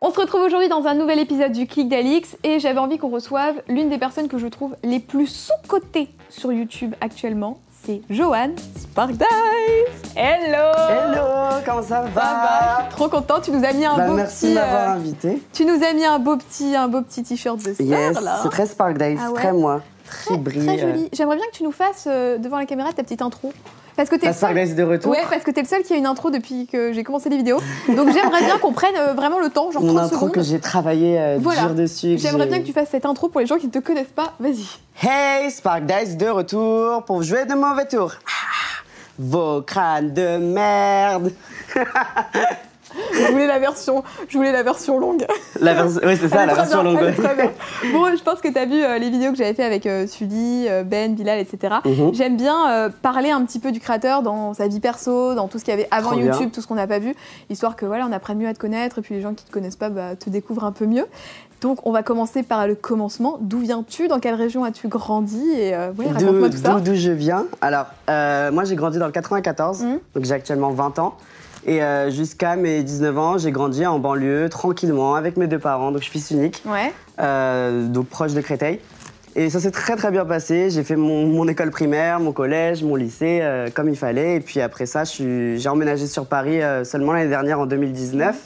On se retrouve aujourd'hui dans un nouvel épisode du Clic d'Alix et j'avais envie qu'on reçoive l'une des personnes que je trouve les plus sous-cotées sur YouTube actuellement. C'est Joanne Sparkdive. Hello Hello, comment ça va, Trop content, tu nous as mis un Bah, beau Merci petit de m'avoir euh, invité. tu nous as mis un beau petit un beau petit t-shirt de star Yes, là. c'est très Spark Days, Ah ouais très moi. très, qui brille. très joli. J'aimerais bien que tu nous fasses euh, devant la caméra ta petite intro. Parce que t'es le seul... De retour. Ouais, parce que t'es le seul qui a une intro depuis que j'ai commencé les vidéos. Donc j'aimerais bien qu'on prenne euh, vraiment le temps, genre Mon 30 intro secondes. que j'ai travaillé euh, Voilà. dur dessus. J'aimerais j'ai- bien que tu fasses cette intro pour les gens qui ne te connaissent pas. Vas-y. Hey, Spark Dice de retour pour jouer de mauvais tours. Ah, Vos crânes de merde. Je voulais la version, je voulais la version longue. La version, oui, c'est ça, la version bien, longue. Bon, je pense que tu as vu euh, les vidéos que j'avais fait avec euh, Sully, euh, Ben, Bilal, etc. Mhm. J'aime bien parler un petit peu du créateur dans sa vie perso, dans tout ce qu'il y avait avant Trop bien. YouTube, tout ce qu'on n'a pas vu, histoire que voilà, on apprenne mieux à te connaître et puis les gens qui te connaissent pas bah, te découvrent un peu mieux. Donc, on va commencer par le commencement. D'où viens-tu? Dans quelle région as-tu grandi? Et euh, ouais, raconte-moi tout ça. d'où- je viens? Alors, euh, moi j'ai grandi dans le 94, Mhm. donc j'ai actuellement 20 ans. Et euh, jusqu'à mes 19 ans, j'ai grandi en banlieue, tranquillement, avec mes deux parents, donc je suis fils unique. Ouais. euh, donc proche de Créteil. Et ça s'est très très bien passé. J'ai fait mon, mon école primaire, mon collège, mon lycée euh, comme il fallait. Et puis après ça, j'ai emménagé sur Paris euh, seulement l'année dernière en 2019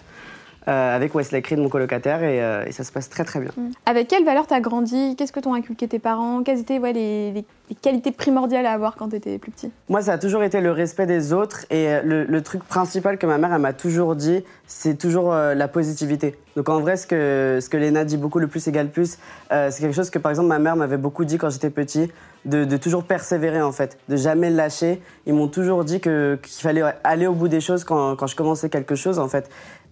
euh, avec Wesley Creed, mon colocataire, et, euh, et ça se passe très très bien. Avec quelles valeurs t'as grandi? Qu'est-ce que t'ont inculqué tes parents? Quelles étaient ouais, les, les- les qualités primordiales à avoir quand t'étais plus petit? Moi, ça a toujours été le respect des autres et euh, le, le truc principal que ma mère elle m'a toujours dit, c'est toujours euh, la positivité. Donc en vrai, ce que, ce que Léna dit beaucoup, le plus égale plus, c'est quelque chose que par exemple ma mère m'avait beaucoup dit quand j'étais petit, de, de toujours persévérer en fait, de jamais lâcher. Ils m'ont toujours dit qu'il fallait aller au bout des choses quand, quand je commençais quelque chose en fait.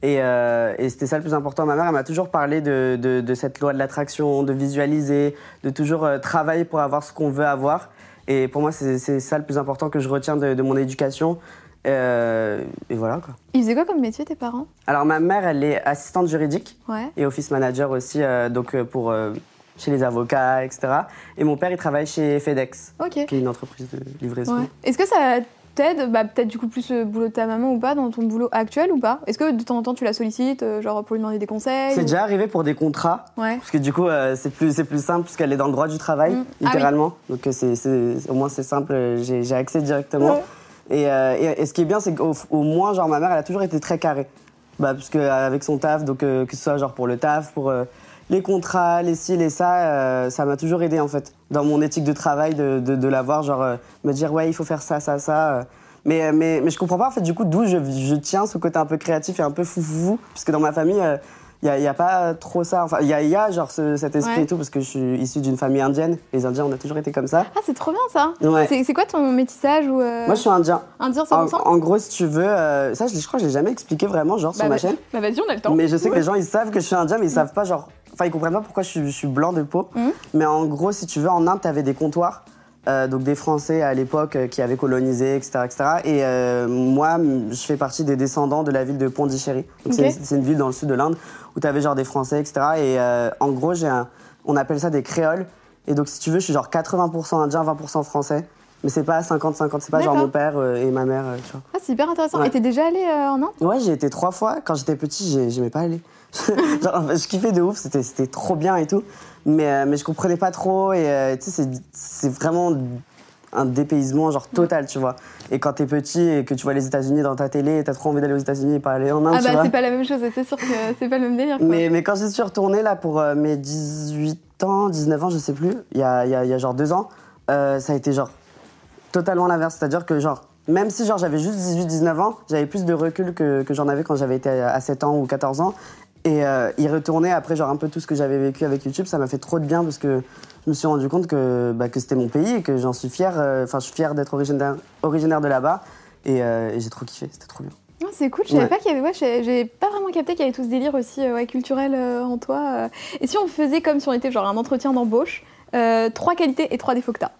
Et, euh, et c'était ça le plus important. Ma mère, elle m'a toujours parlé de, de- de cette loi de l'attraction, de visualiser, de toujours euh, travailler pour avoir ce qu'on veut avoir. Et pour moi, c'est ça le plus important que je retiens de, de mon éducation. Euh, et voilà quoi. Ils faisaient quoi comme métier tes parents? Alors ma mère, elle est assistante juridique Ouais. et office manager aussi, donc pour chez les avocats, etc. Et mon père, il travaille chez FedEx, qui est une entreprise de livraison. Ouais. Est-ce que ça t'aide, bah, peut-être du coup plus le boulot de ta maman ou pas, dans ton boulot actuel ou pas? Est-ce que de temps en temps tu la sollicites, euh, genre pour lui demander des conseils C'est ou- déjà arrivé pour des contrats, Ouais. parce que du coup, euh, c'est plus, c'est plus simple, puisqu'elle est dans le droit du travail, Mm. Ah oui. littéralement. Donc euh, c'est, c'est- au moins, c'est simple, j'ai, accès directement. Ouais. Et, et- et ce qui est bien, c'est qu'au au moins, genre, ma mère, elle a toujours été très carrée. Bah, parce que, avec son taf, donc que ce soit genre pour le taf, pour les contrats, les ci, les ça, euh, ça m'a toujours aidé en fait. Dans mon éthique de travail, de, de, de l'avoir, genre, euh, me dire, ouais, il faut faire ça, ça, ça. euh. Mais, euh, mais, mais je comprends pas en fait, du coup, d'où je, je tiens ce côté un peu créatif et un peu foufou. Parce que dans ma famille, il n'y a, y a pas trop ça. Enfin, il y a, y a genre ce- cet esprit Ouais. et tout, parce que je suis issu d'une famille indienne. Les Indiens, on a toujours été comme ça. Ah, c'est trop bien ça Ouais. C'est quoi ton métissage ou euh, Moi, je suis indien. indien En, 100% en gros, si tu veux, euh, ça, je, je crois que je l'ai jamais expliqué vraiment, genre, sur bah, ma bah- chaîne. bah, vas-y, on a le temps. Mais je sais que les gens, ils savent que je suis indien, mais ils savent pas, genre. Enfin, ils comprennent pas pourquoi je suis, je suis blanc de peau. Mhm. Mais en gros, si tu veux, en Inde, t'avais des comptoirs. euh, donc des Français à l'époque euh, qui avaient colonisé, etc. etc. Et euh, moi, m- je fais partie des descendants de la ville de Pondichéry. Donc Ok. c'est- c'est une ville dans le sud de l'Inde où tu avais genre des Français, etc. Et euh, en gros, j'ai un- on appelle ça des créoles. Et donc si tu veux, je suis genre 80% indien, 20% français. Mais c'est pas 50-50, c'est pas genre D'accord. mon père euh, et ma mère, euh, tu vois. Ah, c'est hyper intéressant. Ouais. Et t'es déjà allé en Inde? Ouais, j'ai été trois fois. Quand j'étais petit, j'ai- j'aimais pas aller. Genre, je kiffais de ouf, c'était trop bien et tout. Mais, euh, mais je comprenais pas trop. Et euh, tu sais, c'est- vraiment un dépaysement genre total, tu vois. Et quand t'es petit et que tu vois les États-Unis dans ta télé, t'as trop envie d'aller aux États-Unis et pas aller en Inde, Ah bah c'est pas la même chose, c'est sûr que c'est pas le même délire. Quoi. Mais, mais quand j'y suis retournée là pour euh, mes 18 ans, 19 ans, je sais plus, il y a, y a- y a genre deux ans, euh, ça a été genre totalement l'inverse. C'est-à-dire que genre, même si genre j'avais juste 18-19 ans, j'avais plus de recul que, que j'en avais quand j'avais été à 7 ans ou 14 ans. Et euh, y retourner après genre un peu tout ce que j'avais vécu avec YouTube, ça m'a fait trop de bien parce que je me suis rendu compte que, bah, que c'était mon pays et que j'en suis fier. euh, Enfin, je suis fier d'être originaire, originaire de là-bas. Et, euh, et j'ai trop kiffé, c'était trop bien. c'est cool, je savais pas qu'il y avait. Ouais, j'ai pas vraiment capté qu'il y avait tout ce délire aussi ouais, culturel en toi. Et si on faisait comme si on était genre un entretien d'embauche, trois qualités et trois défauts que t'as?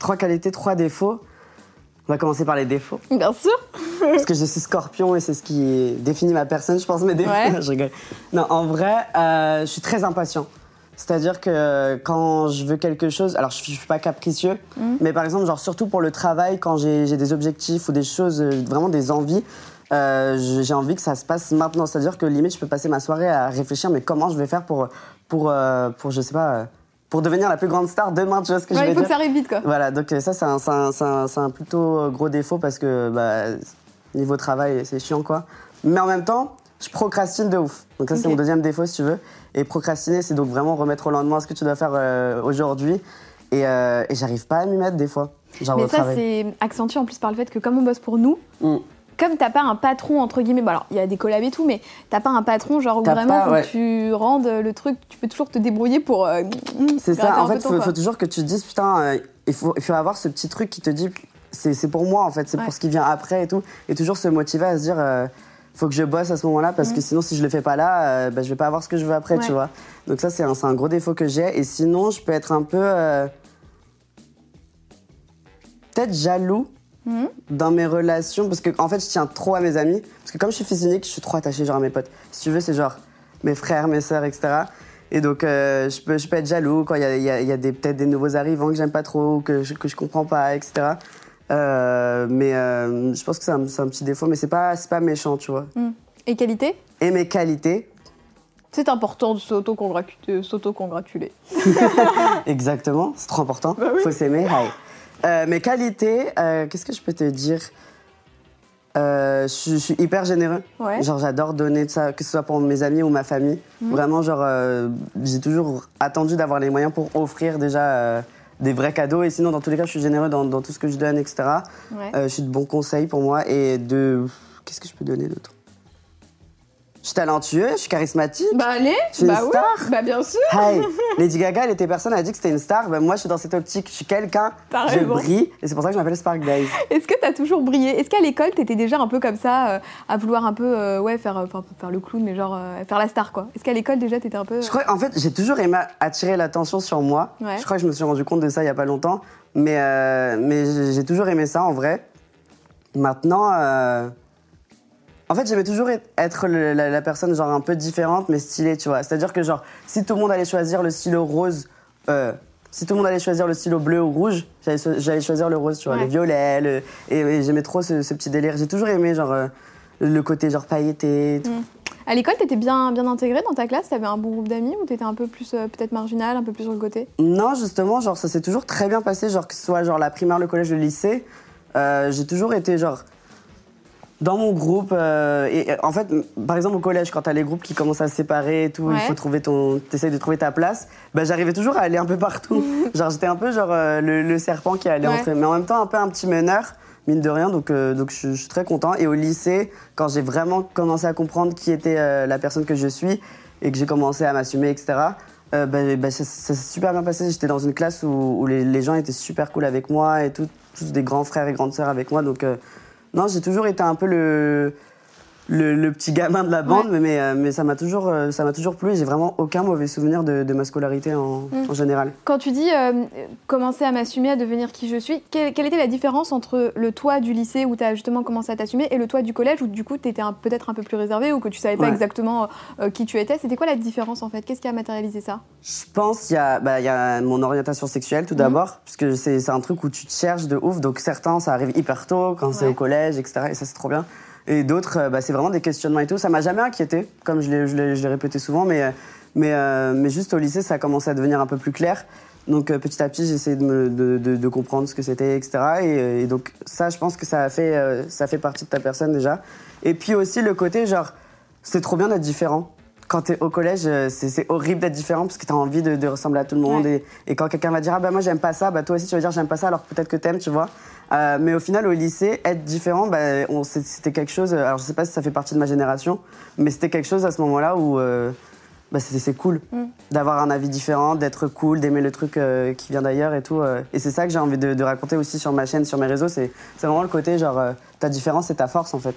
Trois qualités, trois défauts. On va commencer par les défauts. Bien sûr. Parce que je suis scorpion et c'est ce qui définit ma personne, je pense, mes défauts. je rigole. Non, en vrai, euh, je suis très impatient. C'est-à-dire que quand je veux quelque chose, alors je ne suis pas capricieux, mm. mais par exemple, genre surtout pour le travail, quand j'ai des objectifs ou des choses, euh, vraiment des envies, euh, j'ai envie que ça se passe maintenant. C'est-à-dire que limite, je peux passer ma soirée à réfléchir, mais comment je vais faire pour, pour, pour je sais pas pour devenir la plus grande star demain, tu vois ce que je veux dire Il faut que ça arrive vite, quoi. Voilà, donc euh, ça, c'est un, un, un, plutôt gros défaut parce que bah, niveau travail, c'est chiant, quoi. Mais en même temps, je procrastine de ouf. Donc ça, c'est mon deuxième défaut, si tu veux. Et procrastiner, c'est donc vraiment remettre au lendemain ce que tu dois faire euh, aujourd'hui. Et, euh, et j'arrive pas à m'y mettre des fois. Genre Mais ça, c'est accentué en plus par le fait que comme on bosse pour nous, mm comme t'as pas un patron entre guillemets, bon alors il y a des collabs et tout, mais t'as pas un patron genre où vraiment faut que tu rendes le truc, tu peux toujours te débrouiller pour. Euh, c'est ça. En fait, il faut, toujours que tu te dises putain, euh, il faut il faut avoir ce petit truc qui te dit c'est pour moi en fait, c'est pour ce qui vient après et tout, et toujours se motiver à se dire. Euh, faut que je bosse à ce moment-là parce que sinon si je le fais pas là, bah, je vais pas avoir ce que je veux après, tu vois. Donc ça c'est un, un, gros défaut que j'ai. Et sinon je peux être un peu peut-être jaloux Mhm. dans mes relations, parce que en fait, je tiens trop à mes amis. Parce que comme je suis fils unique, je suis trop attachée genre à mes potes. Si tu veux, c'est genre mes frères, mes sœurs, etc. Et donc, euh, je, peux, je peux être jaloux quand il y a, y a peut-être des nouveaux arrivants que j'aime pas trop, que je, que je comprends pas, etc. Euh, mais euh, je pense que c'est un, un, petit défaut, mais c'est pas, pas méchant, tu vois. Mhm. Et qualité? Et mes qualités c'est important de s'auto-congratuler. Exactement, c'est trop important. Bah Faut s'aimer. Euh, mes qualités, euh, qu'est-ce que je peux te dire? Euh, je, suis hyper généreux. Genre, j'adore donner de ça, que ce soit pour mes amis ou ma famille. Mhm. Vraiment, genre, j'ai toujours attendu d'avoir les moyens pour offrir déjà des vrais cadeaux. Et sinon, dans tous les cas, je suis généreux dans, dans tout ce que je donne, etc. je suis de bons conseils pour moi. Et de. Qu'est-ce que je peux donner d'autre? Je suis talentueux, je suis charismatique. Bah allez, je suis bah une star. Bah bien sûr. Hey, Lady Gaga, elle était personne, elle a dit que c'était une star. Ben moi, je suis dans cette optique, je suis quelqu'un, je brille, et c'est pour ça que je m'appelle Spark Days. Est-ce que t'as toujours brillé? Est-ce qu'à l'école, t'étais déjà un peu comme ça, euh, à vouloir un peu, euh, ouais, faire, faire le clown, mais genre euh, faire la star, quoi? Est-ce qu'à l'école déjà, t'étais un peu Je crois, en fait, j'ai toujours aimé attirer l'attention sur moi. Je crois que je me suis rendu compte de ça il y a pas longtemps, mais mais j'ai toujours aimé ça en vrai. Maintenant. En fait, j'aimais toujours être la, personne genre un peu différente mais stylée, tu vois. C'est-à-dire que genre si tout le monde allait choisir le stylo rose, euh, si tout le monde allait choisir le stylo bleu ou rouge, j'allais choisir le rose, tu vois, le violet. et, j'aimais trop ce, petit délire. J'ai toujours aimé genre euh, le côté genre pailleté. Tout. Mm. À l'école, t'étais bien, bien intégrée dans ta classe? T'avais un bon groupe d'amis ou t'étais un peu plus euh, peut-être marginal, un peu plus sur le côté? Non, justement, genre ça s'est toujours très bien passé, genre que ce soit genre la primaire, le collège, le lycée. j'ai toujours été genre dans mon groupe, euh, et en fait, par exemple au collège, quand t'as les groupes qui commencent à se séparer et tout, il faut trouver ton, t'essayes de trouver ta place. Bah, j'arrivais toujours à aller un peu partout. genre j'étais un peu genre euh, le, serpent qui allait entrer, mais en même temps un peu un petit meneur, mine de rien. Donc euh, donc je, suis très content. Et au lycée, quand j'ai vraiment commencé à comprendre qui était la personne que je suis et que j'ai commencé à m'assumer, etc. Bah, bah, ça, s'est super bien passé. J'étais dans une classe où, les, les, gens étaient super cool avec moi et tout, tous des grands frères et grandes sœurs avec moi. Donc non, j'ai toujours été un peu le, le, petit gamin de la bande, mais, euh, mais ça m'a toujours, euh, ça m'a toujours plu. J'ai vraiment aucun mauvais souvenir de, ma scolarité en, mm. en, général. Quand tu dis euh, commencer à m'assumer, à devenir qui je suis, quelle, était la différence entre le toi du lycée où tu as justement commencé à t'assumer et le toi du collège où du coup tu étais peut-être un peu plus réservé ou que tu savais pas exactement qui tu étais? C'était quoi la différence en fait? Qu'est-ce qui a matérialisé ça? Je pense qu'il y, a, bah, y a mon orientation sexuelle tout mm. d'abord, puisque c'est un truc où tu te cherches de ouf. Donc certains, ça arrive hyper tôt quand c'est au collège, etc. Et ça, c'est trop bien. Et d'autres, euh, bah, c'est vraiment des questionnements et tout. Ça m'a jamais inquiété, comme je l'ai répété souvent, mais, euh, mais, euh, mais juste au lycée, ça a commencé à devenir un peu plus clair. Donc petit à petit, j'ai essayé de, comprendre ce que c'était, etc. Et, donc ça, je pense que ça fait partie de ta personne déjà. Et puis aussi le côté genre, c'est trop bien d'être différent. Quand t'es au collège, c'est horrible d'être différent parce que t'as envie de, ressembler à tout le monde. Et, et, quand quelqu'un va dire ah bah moi j'aime pas ça, bah toi aussi tu vas dire j'aime pas ça alors peut-être que t'aimes, tu vois. Euh, mais au final, au lycée, être différent, bah, c'était quelque chose. Alors, je sais pas si ça fait partie de ma génération, mais c'était quelque chose à ce moment-là où, euh, bah, c'est cool mm. d'avoir un avis différent, d'être cool, d'aimer le truc euh, qui vient d'ailleurs et tout. Euh. Et c'est ça que j'ai envie de, raconter aussi sur ma chaîne, sur mes réseaux. C'est vraiment le côté genre euh, ta différence, c'est ta force en fait.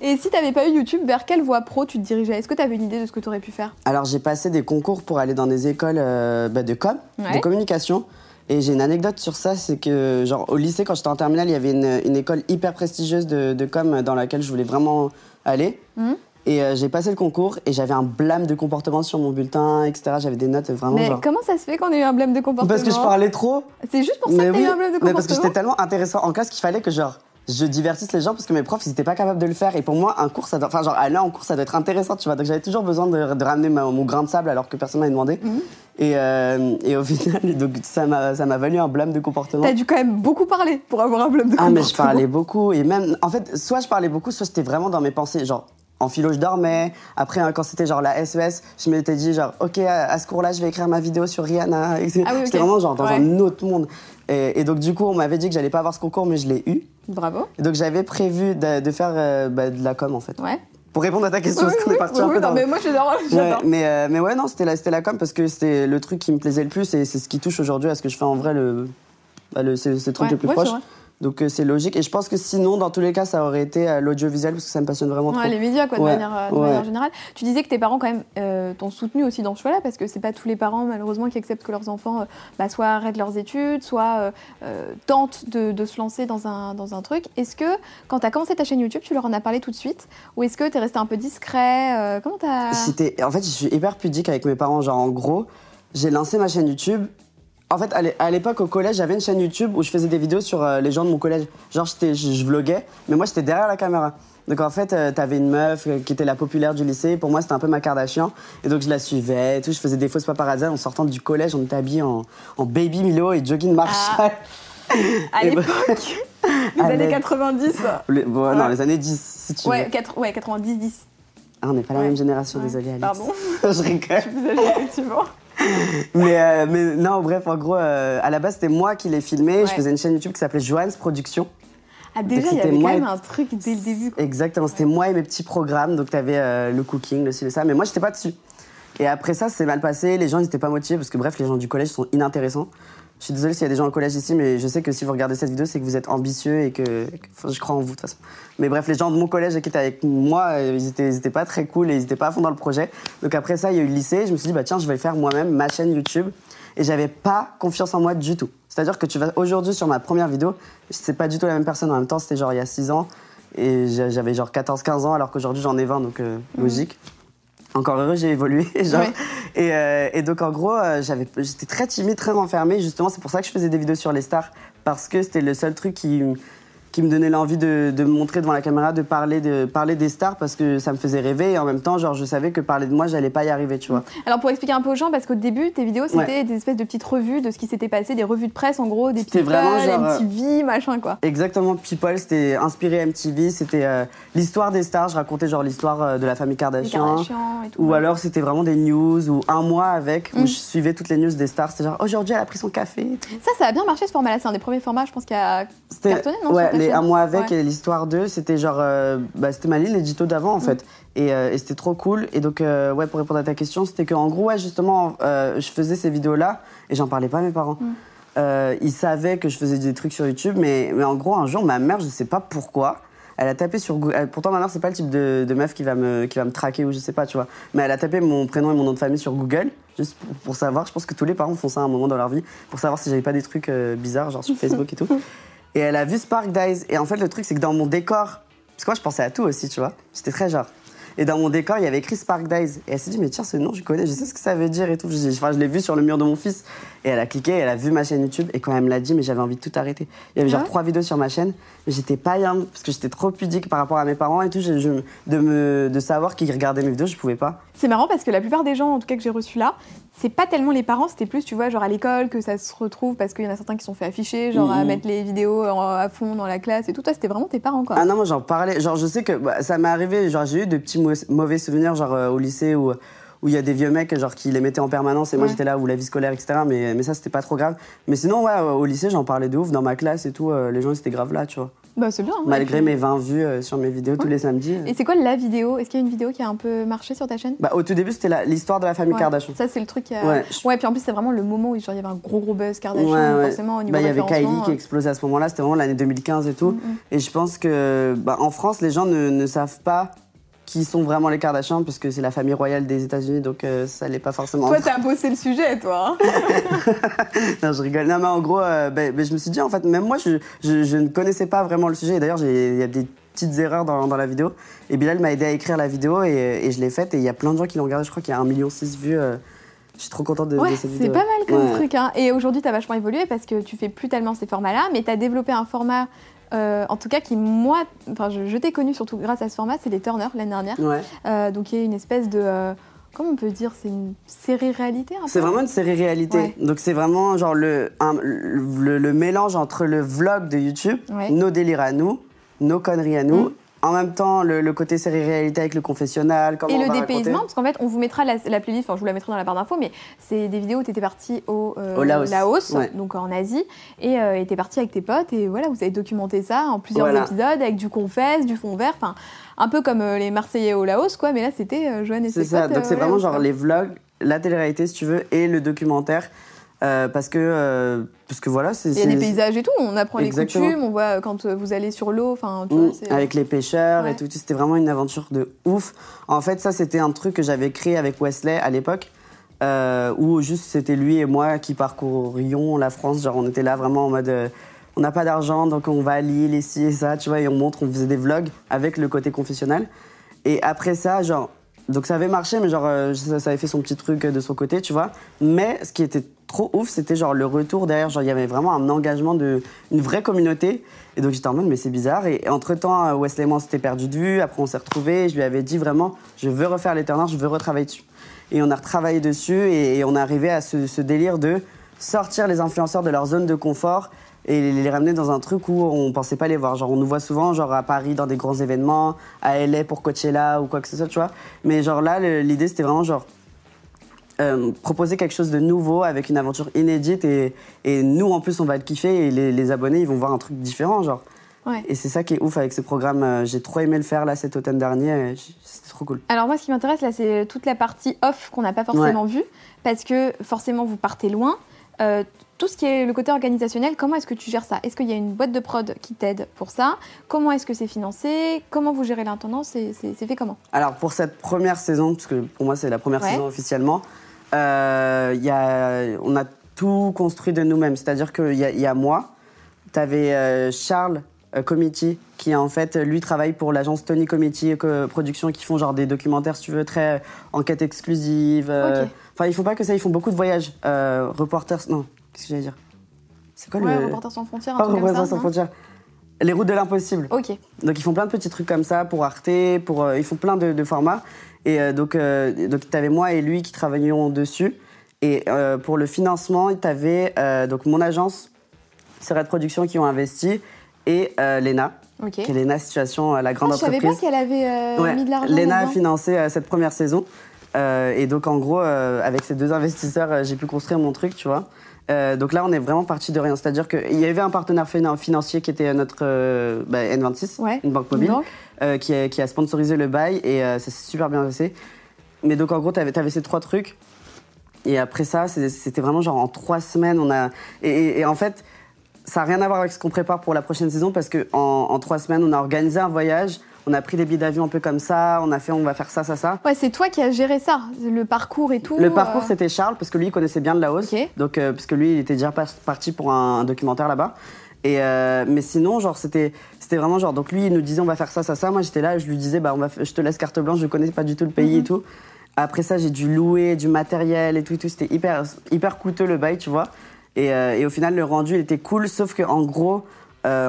Et si t'avais pas eu YouTube, vers quelle voie pro tu te dirigeais? Est-ce que tu avais une idée de ce que tu aurais pu faire? Alors j'ai passé des concours pour aller dans des écoles bah, de com, de communication. Et j'ai une anecdote sur ça, c'est que genre au lycée quand j'étais en terminale, il y avait une, école hyper prestigieuse de, com dans laquelle je voulais vraiment aller. Mmh. Et euh, j'ai passé le concours et j'avais un blâme de comportement sur mon bulletin, etc. J'avais des notes vraiment. Mais comment ça se fait qu'on ait eu un blâme de comportement? Parce que je parlais trop. C'est juste pour ça que t'as eu un blâme de comportement. Mais parce que j'étais tellement intéressant en classe qu'il fallait que genre je divertisse les gens parce que mes profs ils étaient pas capables de le faire et pour moi un cours ça doit, enfin genre aller en cours ça doit être intéressant tu vois donc j'avais toujours besoin de, ramener mon grain de sable alors que personne m'avait demandé mhm. et, euh, et, au final donc ça m'a ça m'a valu un blâme de comportement t'as dû quand même beaucoup parler pour avoir un blâme de comportement ah mais je parlais beaucoup et même en fait soit je parlais beaucoup soit j'étais vraiment dans mes pensées genre en philo, je dormais. Après, hein, quand c'était genre la SES, e je m'étais dit genre, ok, à, ce cours-là, je vais écrire ma vidéo sur Rihanna. Ah C'était vraiment genre dans un autre monde. Et, donc du coup, on m'avait dit que j'allais pas avoir ce concours, mais je l'ai eu. Bravo. Et donc j'avais prévu de, faire euh, bah, de la com en fait. Ouais. Pour répondre à ta question, parce qu'on est parti un peu non, mais moi j'adore. Ouais, mais, euh, mais ouais, non, c'était la, la com parce que c'était le truc qui me plaisait le plus et c'est ce qui touche aujourd'hui à ce que je fais en vrai, le, bah, le, c'est le truc le plus proche. Donc euh, c'est logique. Et je pense que sinon, dans tous les cas, ça aurait été euh, l'audiovisuel parce que ça me passionne vraiment trop. Les médias, quoi, de, manière, euh, générale. Tu disais que tes parents, quand même, t'ont soutenu aussi dans ce choix-là parce que c'est pas tous les parents, malheureusement, qui acceptent que leurs enfants bah, soit arrêtent leurs études, soit tentent de, se lancer dans un, dans un truc. Est-ce que, quand tu as commencé ta chaîne YouTube, tu leur en as parlé tout de suite? Ou est-ce que tu es resté un peu discret Comment t'as. En fait, je suis hyper pudique avec mes parents. Genre, en gros, j'ai lancé ma chaîne YouTube en fait, à l'époque, au collège, j'avais une chaîne YouTube où je faisais des vidéos sur euh, les gens de mon collège. Genre, je, je vloguais, mais moi, j'étais derrière la caméra. Donc, en fait, euh, t'avais une meuf euh, qui était la populaire du lycée. Pour moi, c'était un peu ma Kardashian. Et donc, je la suivais et tout. Je faisais des fausses paparazzi en sortant du collège. On était habillés en, baby Milo et jogging Marshall. Ah. à l'époque Les années 90 bon, Non, les années 10, si tu ouais, veux. ouais, 90-10. Ah, on n'est pas la même génération, désolé, Alex. Pardon. je rigole. Je suis âgée, effectivement. Mais, euh, mais non, bref, en gros, euh, à la base, c'était moi qui l'ai filmé. Je faisais une chaîne YouTube qui s'appelait Johannes Production. Ah, déjà, il y avait quand même un truc dès le début. Exactement, c'était moi et mes petits programmes. Donc, tu avais euh, le cooking, le ci, le ça. Mais moi, j'étais pas dessus. Et après ça, c'est mal passé. Les gens, ils n'étaient pas motivés parce que, bref, les gens du collège sont inintéressants. Je suis désolée s'il y a des gens au collège ici, mais je sais que si vous regardez cette vidéo, c'est que vous êtes ambitieux et que, je crois en vous de toute façon. Mais bref, les gens de mon collège qui étaient avec moi, euh, ils étaient, pas très cool et ils étaient pas à fond dans le projet. Donc après ça, il y a eu le lycée. Je me suis dit, bah tiens, je vais faire moi-même ma chaîne YouTube. Et j'avais pas confiance en moi du tout. C'est-à-dire que tu vas aujourd'hui sur ma première vidéo, c'est pas du tout la même personne. En même temps, c'était genre il y a 6 ans et j'avais genre 14-15 ans alors qu'aujourd'hui j'en ai 20, donc euh, mmh. logique encore heureux, j'ai évolué. Genre. Euh, et, donc, en gros, euh, j'étais très timide, très renfermée. Justement, c'est pour ça que je faisais des vidéos sur les stars. Parce que c'était le seul truc qui, qui me donnait l'envie de, de, me montrer devant la caméra, de parler, de parler des stars parce que ça me faisait rêver et en même temps, genre, je savais que parler de moi, j'allais pas y arriver, tu vois. Alors pour expliquer un peu aux gens, parce qu'au début, tes vidéos, c'était des espèces de petites revues de ce qui s'était passé, des revues de presse en gros, des people, vraiment genre, MTV, machin quoi. Exactement, People, c'était inspiré MTV, c'était euh, l'histoire des stars, je racontais genre l'histoire euh, de la famille Kardashian. et tout, ou alors c'était vraiment des news ou un mois avec où mm. je suivais toutes les news des stars, c'était genre aujourd'hui elle a pris son café. Ça, ça a bien marché ce format-là, c'est un des premiers formats, je pense, qu'il a cartonné, non Ouais, les un mois avec l'histoire d'eux, c'était genre. Euh, bah, c'était ma ligne l'édito d'avant, en mm. fait. Euh, et, c'était trop cool. Et donc, euh, ouais, pour répondre à ta question, c'était qu'en gros, ouais, justement, je faisais ces vidéos-là et j'en parlais pas à mes parents. Mm. ils savaient que je faisais des trucs sur YouTube, mais, mais en gros, un jour, ma mère, je sais pas pourquoi, elle a tapé sur Google. Pourtant, ma mère, c'est pas le type de, de, meuf qui va, me, qui va me traquer ou je sais pas, tu vois. Mais elle a tapé mon prénom et mon nom de famille sur Google, juste pour, savoir. Je pense que tous les parents font ça à un moment dans leur vie, pour savoir si j'avais pas des trucs bizarres, genre sur Facebook et tout. Et elle a vu Spark Dies. Et en fait, le truc, c'est que dans mon décor, parce que moi, je pensais à tout aussi, tu vois. J'étais très genre. Et dans mon décor, il y avait écrit Spark Dies. Et elle s'est dit, mais tiens, ce nom, je connais, je sais ce que ça veut dire et tout. Enfin, je l'ai vu sur le mur de mon fils. Et elle a cliqué, elle a vu ma chaîne YouTube. Et quand elle me l'a dit, mais j'avais envie de tout arrêter. Il y avait genre trois vidéos sur ma chaîne. Mais j'étais pas bien, parce que j'étais trop pudique par rapport à mes parents et tout. Je, de, me, de savoir qu'ils regardaient mes vidéos, je pouvais pas. C'est marrant parce que la plupart des gens, en tout cas que j'ai reçus là, c'est pas tellement les parents, c'était plus, tu vois, genre à l'école que ça se retrouve parce qu'il y en a certains qui sont fait afficher, genre à mhm. mettre les vidéos à fond dans la classe et tout. Toi, c'était vraiment tes parents, quoi. Ah non, moi j'en parlais. Genre, je sais que bah, ça m'est arrivé, genre j'ai eu de petits mauvais souvenirs, genre euh, au lycée où où il y a des vieux mecs genre qui les mettaient en permanence et moi j'étais là où la vie scolaire etc mais mais ça c'était pas trop grave mais sinon ouais au lycée j'en parlais de ouf dans ma classe et tout euh, les gens étaient grave là tu vois Bah, c'est bien. Malgré mes 20 vues euh, sur mes vidéos tous les samedis. Et c'est quoi la vidéo? Est-ce qu'il y a une vidéo qui a un peu marché sur ta chaîne? Bah, au tout début, c'était l'histoire de la famille. Kardashian. Ça, c'est le truc qui a. Ouais. Ouais, puis en plus, c'est vraiment le moment où genre, il y avait un gros gros buzz Kardashian, forcément, au niveau Bah, il y avait Kylie qui euh. explosait à ce moment-là, c'était vraiment l'année 2015 et tout. Mm, mm. Et je pense que bah, en France, les gens ne, ne savent pas qui sont vraiment les Kardashians, parce que c'est la famille royale des États-Unis, donc euh, ça l'est pas forcément. Toi, t'as bossé le sujet, toi. hein. non, je rigole. Non, mais en gros, euh, ben, ben, je me suis dit, en fait, même moi, je, je- je ne connaissais pas vraiment le sujet. Et D'ailleurs, il y a des petites erreurs dans, dans la vidéo. Et Bilal m'a aidé à écrire la vidéo et, et je l'ai faite. Et il y a plein de gens qui l'ont regardée. Je crois qu'il y a 1,6 million de vues. euh, je suis trop contente de, de Ouais, cette c'est vidéo. pas mal comme Ouais. truc. Hein. Et aujourd'hui, t'as vachement évolué parce que tu fais plus tellement ces formats-là, mais t'as développé un format, euh, en tout cas, qui, moi, enfin, je, je t'ai connu surtout grâce à ce format, c'est les Turner l'année dernière. Ouais. Euh, donc, il y a une espèce de. euh, comment on peut dire C'est une série réalité un peu C'est vraiment une série réalité. Ouais. Donc c'est vraiment genre le, un- le, le mélange entre le vlog de YouTube, Ouais. nos délires à nous, nos conneries à nous. Mm. En même temps, le, le côté série réalité avec le confessionnal, comment Et on le dépaysement, parce qu'en fait, on vous mettra la, la playlist, enfin, je vous la mettrai dans la barre d'infos, mais c'est des vidéos où tu étais parti au, euh, Au Laos, ouais. donc en Asie, et euh, tu parti avec tes potes, et voilà, vous avez documenté ça en plusieurs Voilà. épisodes, avec du confesse, du fond vert, enfin, un peu comme euh, les Marseillais au Laos, quoi, mais là, c'était euh, Joanne et ses C'est ça, potes, donc c'est vraiment Laos, genre quoi. les vlogs, la télé-réalité si tu veux, et le documentaire. Euh, parce que euh, parce que voilà, c'est Il y a des paysages et tout, on apprend Exactement. les coutumes, on voit quand euh, vous allez sur l'eau, enfin, Mm, c'est- avec les pêcheurs Ouais. et tout, c'était vraiment une aventure de ouf. En fait, ça c'était un truc que j'avais créé avec Wesley à l'époque, euh, où juste c'était lui et moi qui parcourions la France. Genre on était là vraiment en mode, on n'a pas d'argent donc on va à Lille et ci et ça, tu vois, et on montre, on faisait des vlogs avec le côté confessionnal. Et après ça, genre, donc ça avait marché, mais genre ça avait fait son petit truc de son côté, tu vois. Mais ce qui était trop ouf, c'était genre le retour derrière, genre il y avait vraiment un engagement de une vraie communauté. Et donc j'étais en mode mais c'est bizarre. Et entre temps, Wesley on s'était perdu de vue. Après on s'est retrouvés. Je lui avais dit vraiment, je veux refaire les je veux retravailler dessus. Et on a retravaillé dessus et, on est arrivé à ce, délire de sortir les influenceurs de leur zone de confort et les, les ramener dans un truc où on pensait pas les voir. Genre on nous voit souvent genre à Paris dans des grands événements, à LA pour Coachella ou quoi que ce soit, tu vois. Mais genre là l'idée c'était vraiment genre euh, proposer quelque chose de nouveau avec une aventure inédite et, et nous en plus on va le kiffer et les, les abonnés ils vont voir un truc différent genre. Ouais. Et c'est ça qui est ouf avec ce programme. Euh, J'ai trop aimé le faire là cet automne dernier. C'était trop cool. Alors moi, ce qui m'intéresse là, c'est toute la partie off qu'on n'a pas forcément vue, parce que forcément, vous partez loin. Euh, tout ce qui est le côté organisationnel, comment est-ce que tu gères ça? Est-ce qu'il y a une boîte de prod qui t'aide pour ça? Comment est-ce que c'est financé? Comment vous gérez l'intendance? C'est fait comment? Alors pour cette première saison, parce que pour moi c'est la première Ouais. saison officiellement, euh, il y a, on a tout construit de nous-mêmes. C'est-à-dire qu'il y, y a moi, tu avais Charles euh, Comiti, qui en fait, lui travaille pour l'agence Tony Comiti euh, Production, qui font genre des documentaires, si tu veux, très euh, enquête exclusive. euh, Ok. Enfin, ils font pas que ça, ils font beaucoup de voyages. Euh, reporters, non, qu'est-ce que j'allais dire? C'est quoi Ouais, le... Reporters sans frontières, Pas Reporters sans frontières. Les routes de l'impossible. Ok. Donc ils font plein de petits trucs comme ça pour Arte, pour, euh, ils font plein de, de formats. Et euh, donc, euh, donc tu avais moi et lui qui travaillions dessus. Et euh, pour le financement, tu avais donc mon agence, Serret Production, qui ont investi, et euh, Lena, Ok. qui est Lena Situation, euh, la grande Ah, je savais pas entreprise. qu'elle avait euh, Ouais, mis de l'argent. Lena a financé euh, cette première saison. Euh, et donc, en gros, euh, avec ces deux investisseurs, euh, j'ai pu construire mon truc, tu vois. Euh, donc là, on est vraiment parti de rien. C'est-à-dire qu'il y avait un partenaire finan- financier qui était notre euh, bah, N26, Ouais. une banque mobile, euh, qui, a, qui a sponsorisé le bail et ça s'est super bien passé. Mais donc, en gros, tu avais, ces trois trucs. Et après ça, c'était vraiment genre en trois semaines, on a. Et, et- et en fait, ça n'a rien à voir avec ce qu'on prépare pour la prochaine saison parce qu'en en, en trois semaines, on a organisé un voyage, on a pris des billets d'avion un peu comme ça, on a fait, on va faire ça, ça, ça. ouais, c'est toi qui as géré ça, le parcours et tout. Le parcours, euh, c'était Charles, parce que lui, il connaissait bien le Laos. Ok. Donc, euh, parce que lui, il était déjà par- parti pour un, un documentaire là-bas. Et euh, mais sinon, genre, c'était, c'était vraiment genre. Donc, lui, il nous disait, on va faire ça, ça, ça. Moi, j'étais là, je lui disais, bah, on va, f- je te laisse carte blanche, je connais pas du tout le pays Mhm. et tout. Après ça, j'ai dû louer du matériel et tout, et tout. C'était hyper, hyper coûteux le bail, tu vois. Et, euh, et au final, le rendu, il était cool, sauf qu'en gros,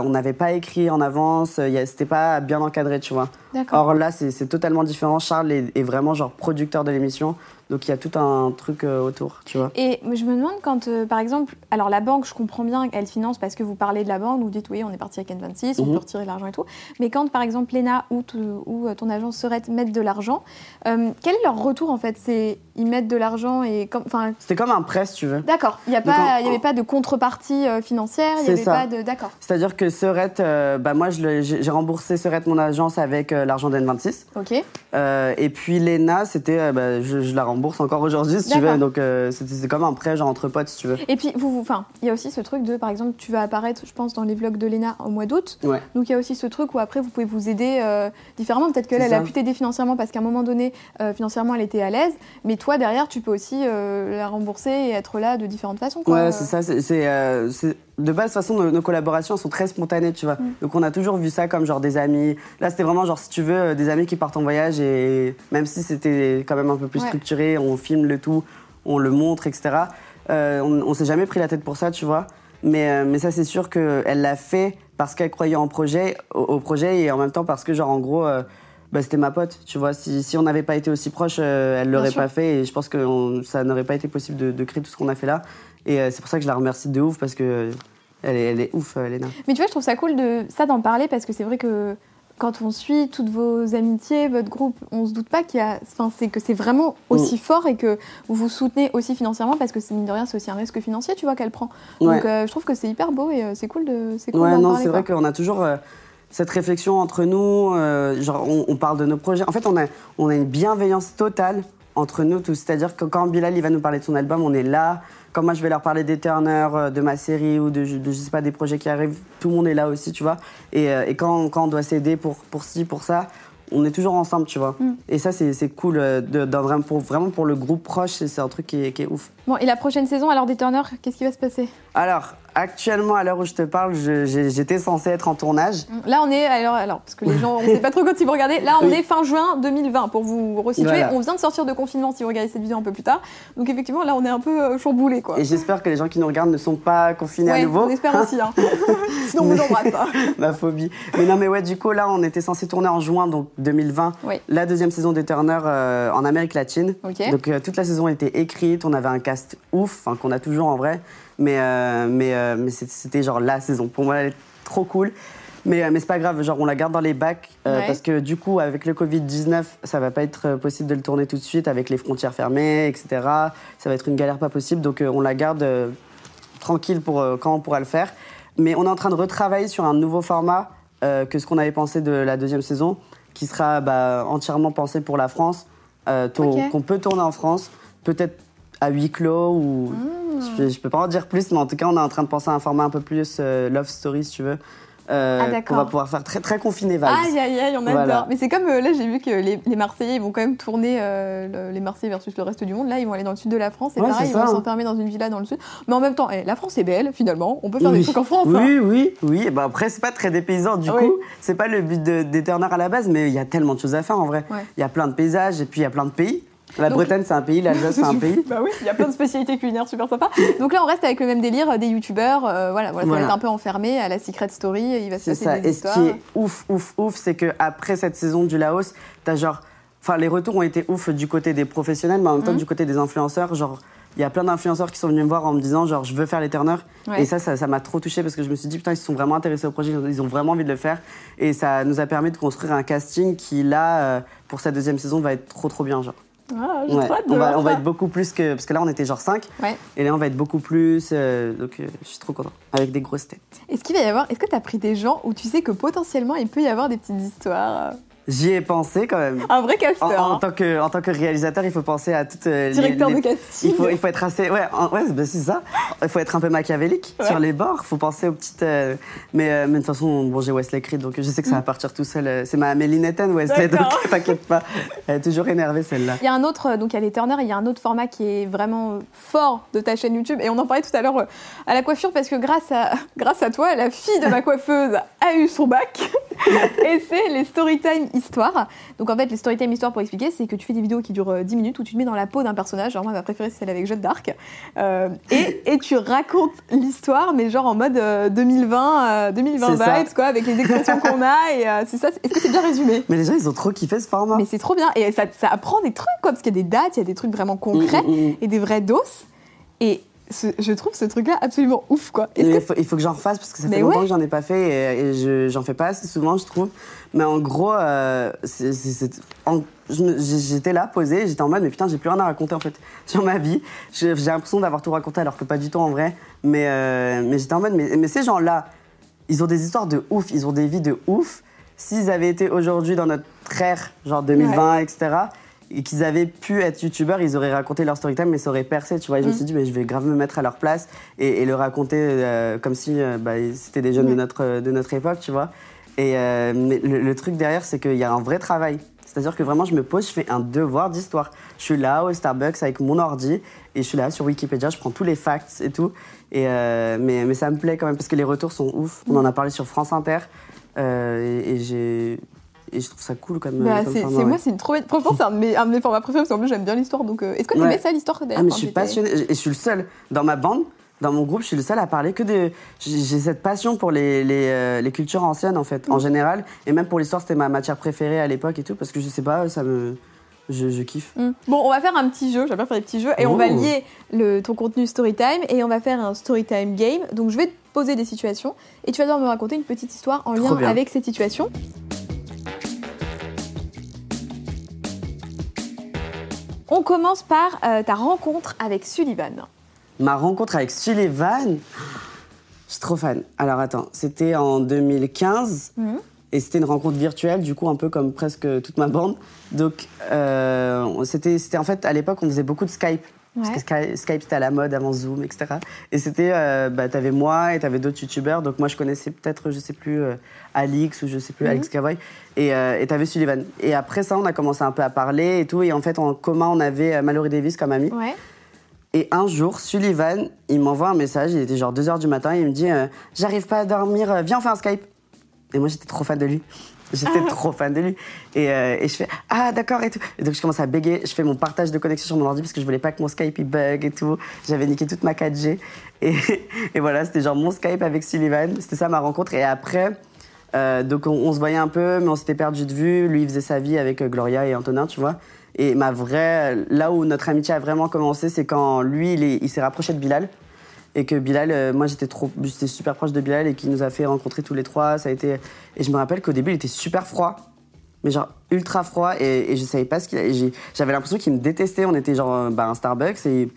on n'avait pas écrit en avance, a- c'était pas bien encadré, tu vois. Or là, c'est totalement différent. Charles est, est vraiment genre producteur de l'émission. Donc il y a tout un truc euh, autour, tu vois. Et je me demande quand, euh, par exemple, alors la banque, je comprends bien, elle finance parce que vous parlez de la banque, vous dites oui, on est parti avec N26, on mhm. peut retirer l'argent et tout. Mais quand, par exemple, Lena ou, ou euh, ton agent serait mettre de l'argent, quel est leur retour en fait? C'est ils mettent de l'argent et comme, enfin. C'était comme un prêt, si tu veux. D'accord. Il n'y avait pas de contrepartie financière. Il y avait pas de. D'accord. C'est-à-dire que Serette, bah moi, j'ai remboursé Serette mon agence avec l'argent d'N26. Ok. et puis Lena, c'était, bah, je, je la bourse encore aujourd'hui, si tu veux. Donc, euh, c'est comme un prêt, genre entre potes, si tu veux. Et puis, vous, enfin, il y a aussi ce truc de, par exemple, tu vas apparaître, je pense, dans les vlogs de Léna au mois d'août. Ouais. Donc, il y a aussi ce truc où après, vous pouvez vous aider euh, différemment. Peut-être qu'elle, elle a pu t'aider financièrement parce qu'à un moment donné, euh, financièrement, elle était à l'aise. Mais toi, derrière, tu peux aussi la rembourser et être là de différentes façons. Quoi. Ouais, c'est ça. C'est de base, de toute façon, nos, collaborations sont très spontanées, tu vois. Mm. Donc, on a toujours vu ça comme genre des amis. Là, c'était vraiment genre, si tu veux, des amis qui partent en voyage et même si c'était quand même un peu plus structuré, on filme le tout, on le montre, etc. Euh, on, on s'est jamais pris la tête pour ça, tu vois. Mais, euh, mais ça, c'est sûr qu'elle l'a fait parce qu'elle croyait en projet, au, projet et en même temps parce que, genre, en gros, euh, bah, c'était ma pote, tu vois. Si, si on n'avait pas été aussi proche, elle l'aurait pas fait et je pense que ça n'aurait pas été possible de, de créer tout ce qu'on a fait là. Et c'est pour ça que je la remercie de ouf parce que elle est, elle est ouf, Léna. Mais tu vois, je trouve ça cool de ça d'en parler parce que c'est vrai que quand on suit toutes vos amitiés, votre groupe, on se doute pas qu'il y a, enfin, c'est que c'est vraiment aussi mm. fort et que vous vous soutenez aussi financièrement parce que mine de rien, c'est aussi un risque financier, tu vois, qu'elle prend. Donc, euh, je trouve que c'est hyper beau et euh, c'est cool de, c'est cool ouais, non, c'est vrai qu'on a toujours euh, cette réflexion entre nous. genre, on, parle de nos projets. En fait, on a, on a une bienveillance totale entre nous tous. C'est-à-dire que quand Bilal il va nous parler de son album, on est là quand moi je vais leur parler des Turner, euh, de ma série ou de, je sais pas, des projets qui arrivent, tout le monde est là aussi, tu vois. Et, euh, et quand, quand, on doit s'aider pour, pour ci, pour ça, on est toujours ensemble, tu vois. Mm. Et ça, c'est cool, euh, de, pour, vraiment pour le groupe proche, c'est un truc qui est, qui est, ouf. Bon, et la prochaine saison, alors des Turner, qu'est-ce qui va se passer? Alors, actuellement, à l'heure où je te parle, j'étais censée être en tournage. Là, on est, alors, alors parce que les gens, on ne sait pas trop quand ils vont regarder. Là, on est fin juin 2020 pour vous resituer. On vient de sortir de confinement si vous regardez cette vidéo un peu plus tard. Donc, effectivement, là, on est un peu euh, chamboulé, quoi. Et j'espère que les gens qui nous regardent ne sont pas confinés à nouveau. On espère aussi. Hein. Sinon, on vous embrasse. Hein. Ma phobie. Mais non, mais ouais, du coup, là, on était censé tourner en juin, donc 2020, la deuxième saison des Turner euh, en Amérique latine. Donc, euh, toute la saison était écrite. On avait un cast ouf, qu'on a toujours en vrai. Mais, euh, mais, euh, mais c'était genre la saison. Pour moi, elle est trop cool. Mais, euh, mais c'est pas grave, genre on la garde dans les bacs parce que du coup, avec le Covid-19, ça va pas être possible de le tourner tout de suite avec les frontières fermées, etc. Ça va être une galère pas possible, donc on la garde tranquille pour quand on pourra le faire. Mais on est en train de retravailler sur un nouveau format que ce qu'on avait pensé de la deuxième saison, qui sera bah, entièrement pensé pour la France, qu'on peut tourner en France, peut-être à huis clos ou. Mmh. Je, je, peux pas en dire plus, mais en tout cas, on est en train de penser à un format un peu plus euh, love story, si tu veux. Euh, ah, qu'on va pouvoir faire très très confiné vibes. Aïe aïe aïe, on adore. Mais c'est comme euh, là, j'ai vu que les, les, Marseillais ils vont quand même tourner euh, les Marseillais versus le reste du monde. Là, ils vont aller dans le sud de la France et pareil, ils vont s'enfermer dans une villa dans le sud. Mais en même temps, eh, la France est belle finalement. On peut faire des trucs en France. Oui hein. oui oui. Et bah après, c'est pas très dépaysant du coup. C'est pas le but des Turner à la base, mais il y a tellement de choses à faire en vrai. Il y a plein de paysages et puis il y a plein de pays. La Bretagne, c'est un pays, l'Alsace, c'est un pays. bah oui, il y a plein de spécialités culinaires super sympas. Donc là, on reste avec le même délire des youtubeurs. Euh, voilà, voilà, ça va être un peu enfermé à la Secret Story. Il va se passer ça. Des Et ce qui est ouf, ouf, ouf, c'est qu'après cette saison du Laos, t'as genre. Enfin, les retours ont été ouf du côté des professionnels, mais en même temps, mhm. du côté des influenceurs. Genre, il y a plein d'influenceurs qui sont venus me voir en me disant, genre, je veux faire les Turner. Et ça, ça m'a trop touché parce que je me suis dit, putain, ils se sont vraiment intéressés au projet, ils ont vraiment envie de le faire. Et ça nous a permis de construire un casting qui, là, euh, pour cette deuxième saison, va être trop, trop bien, genre. Ah, on, va, on va, être beaucoup plus que. Parce que là, on était genre 5. Et là, on va être beaucoup plus. Euh, donc, euh, je suis trop content. Avec des grosses têtes. Est-ce qu'il va y avoir. Est-ce que tu as pris des gens où tu sais que potentiellement, il peut y avoir des petites histoires euh, J'y ai pensé quand même. Un vrai casteur. En, hein. tant, que, en tant que réalisateur, il faut penser à tout. Euh, Directeur de casting. Il faut, il faut être assez. Ouais, ouais bah, c'est ça. Il faut être un peu machiavélique sur les bords. Il faut penser aux petites. Euh, mais, euh, mais, de toute façon, bon, j'ai Wesley Creed, donc je sais que ça va mm. partir tout seul. C'est ma Méline Wesley, donc t'inquiète pas. Elle est toujours énervée, celle-là. Il y a un autre, donc il y a les Turner, il y a un autre format qui est vraiment fort de ta chaîne YouTube. Et on en parlait tout à l'heure à la coiffure, parce que grâce à, grâce à toi, la fille de ma coiffeuse a eu son bac. et c'est les Storytime Histoires. Donc en fait, les Storytime Histoires, pour expliquer, c'est que tu fais des vidéos qui durent 10 minutes où tu te mets dans la peau d'un personnage. Genre, moi, ma préférée, c'est celle avec Jeanne d'Arc. Euh, et, et, tu racontes l'histoire, mais genre en mode 2020, 2020 vibes, quoi, avec les expressions qu'on a. Et c'est ça. Est-ce que c'est bien résumé? Mais les gens, ils ont trop kiffé ce format. Mais c'est trop bien. Et ça, ça apprend des trucs, quoi, parce qu'il y a des dates, il y a des trucs vraiment concrets mm, mm, mm. et des vrais dos. Et je trouve ce truc-là absolument ouf, quoi. Il, faut, il, faut, que j'en refasse parce que ça fait longtemps que j'en ai pas fait et, et j'en fais pas assez souvent, je trouve. Mais en gros, euh, j'étais là, posée, j'étais en mode, mais putain, j'ai plus rien à raconter en fait sur ma vie. J'ai l'impression d'avoir tout raconté alors que pas du tout en vrai. Mais, euh, mais j'étais en mode, mais, mais ces gens-là, ils ont des histoires de ouf, ils ont des vies de ouf. S'ils avaient été aujourd'hui dans notre ère, genre 2020, etc., et qu'ils avaient pu être youtubeurs, ils auraient raconté leur story time, mais ça aurait percé, tu vois. Et je me mm. suis dit, mais je vais grave me mettre à leur place et, le raconter euh, comme si euh, bah, c'était des jeunes de, notre, de notre époque, tu vois. Et euh, le, truc derrière, c'est qu'il y a un vrai travail. C'est-à-dire que vraiment, je me pose, je fais un devoir d'histoire. Je suis là au Starbucks avec mon ordi et je suis là sur Wikipédia, je prends tous les facts et tout. Et, mais, mais ça me plaît quand même parce que les retours sont ouf. On en a parlé sur France Inter. et j'ai et je trouve ça cool comme, bah, c'est, Moi, c'est une trop Franchement, c'est un de, mes, un de mes formats préférés parce qu'en plus, j'aime bien l'histoire. Donc, euh, est-ce que tu aimais ça, l'histoire Ah, mais je suis passionnée. Et je suis le seul dans ma bande. Dans mon groupe, je suis le seul à parler que de. J'ai cette passion pour les, les, euh, les cultures anciennes, en fait, en général. Et même pour l'histoire, c'était ma matière préférée à l'époque et tout, parce que je sais pas, ça me. Je, je kiffe. Mm. Bon, on va faire un petit jeu, j'aime bien faire des petits jeux, et on va lier le, ton contenu Storytime, et on va faire un Storytime game. Donc je vais te poser des situations, et tu vas devoir me raconter une petite histoire en lien avec ces situations. On commence par euh, ta rencontre avec Sullivan. Ma rencontre avec Sullivan? Je suis trop fan. Alors attends, c'était en 2015 mhm. et c'était une rencontre virtuelle, du coup un peu comme presque toute ma bande. Donc euh, c'était en fait à l'époque on faisait beaucoup de Skype. Parce que Skype, c'était à la mode avant Zoom, etc. Et c'était, euh, bah, t'avais moi et t'avais d'autres youtubeurs. Donc moi, je connaissais peut-être, je sais plus, euh, Alix ou je sais plus, mhm. Alex Cavoy. Et euh, t'avais Sullivan. Et après ça, on a commencé un peu à parler et tout. Et en fait, en commun, on avait euh, Mallory Davis comme ami. Ouais. Et un jour, Sullivan, il m'envoie un message. Il était genre 2h du matin. il me dit J'arrive pas à dormir, viens, on fait un Skype. Et moi, j'étais trop fan de lui. J'étais ah. trop fan de lui. Et, euh, et je fais Ah, d'accord, et tout. Et donc, je commence à bégayer. Je fais mon partage de connexion sur mon ordi parce que je voulais pas que mon Skype il bug et tout. J'avais niqué toute ma 4G. Et, et voilà, c'était genre mon Skype avec Sullivan. C'était ça ma rencontre. Et après, euh, donc on, se voyait un peu, mais on s'était perdu de vue. Lui, il faisait sa vie avec euh, Gloria et Antonin, tu vois. Et ma vraie, là où notre amitié a vraiment commencé, c'est quand lui, il, il s'est rapproché de Bilal et que Bilal, euh, moi j'étais trop, j'étais super proche de Bilal et qui nous a fait rencontrer tous les trois. Ça a été, et je me rappelle qu'au début il était super froid, mais genre ultra froid et, je savais pas ce qu'il, j'avais l'impression qu'il me détestait. On était genre euh, bah, un Starbucks et,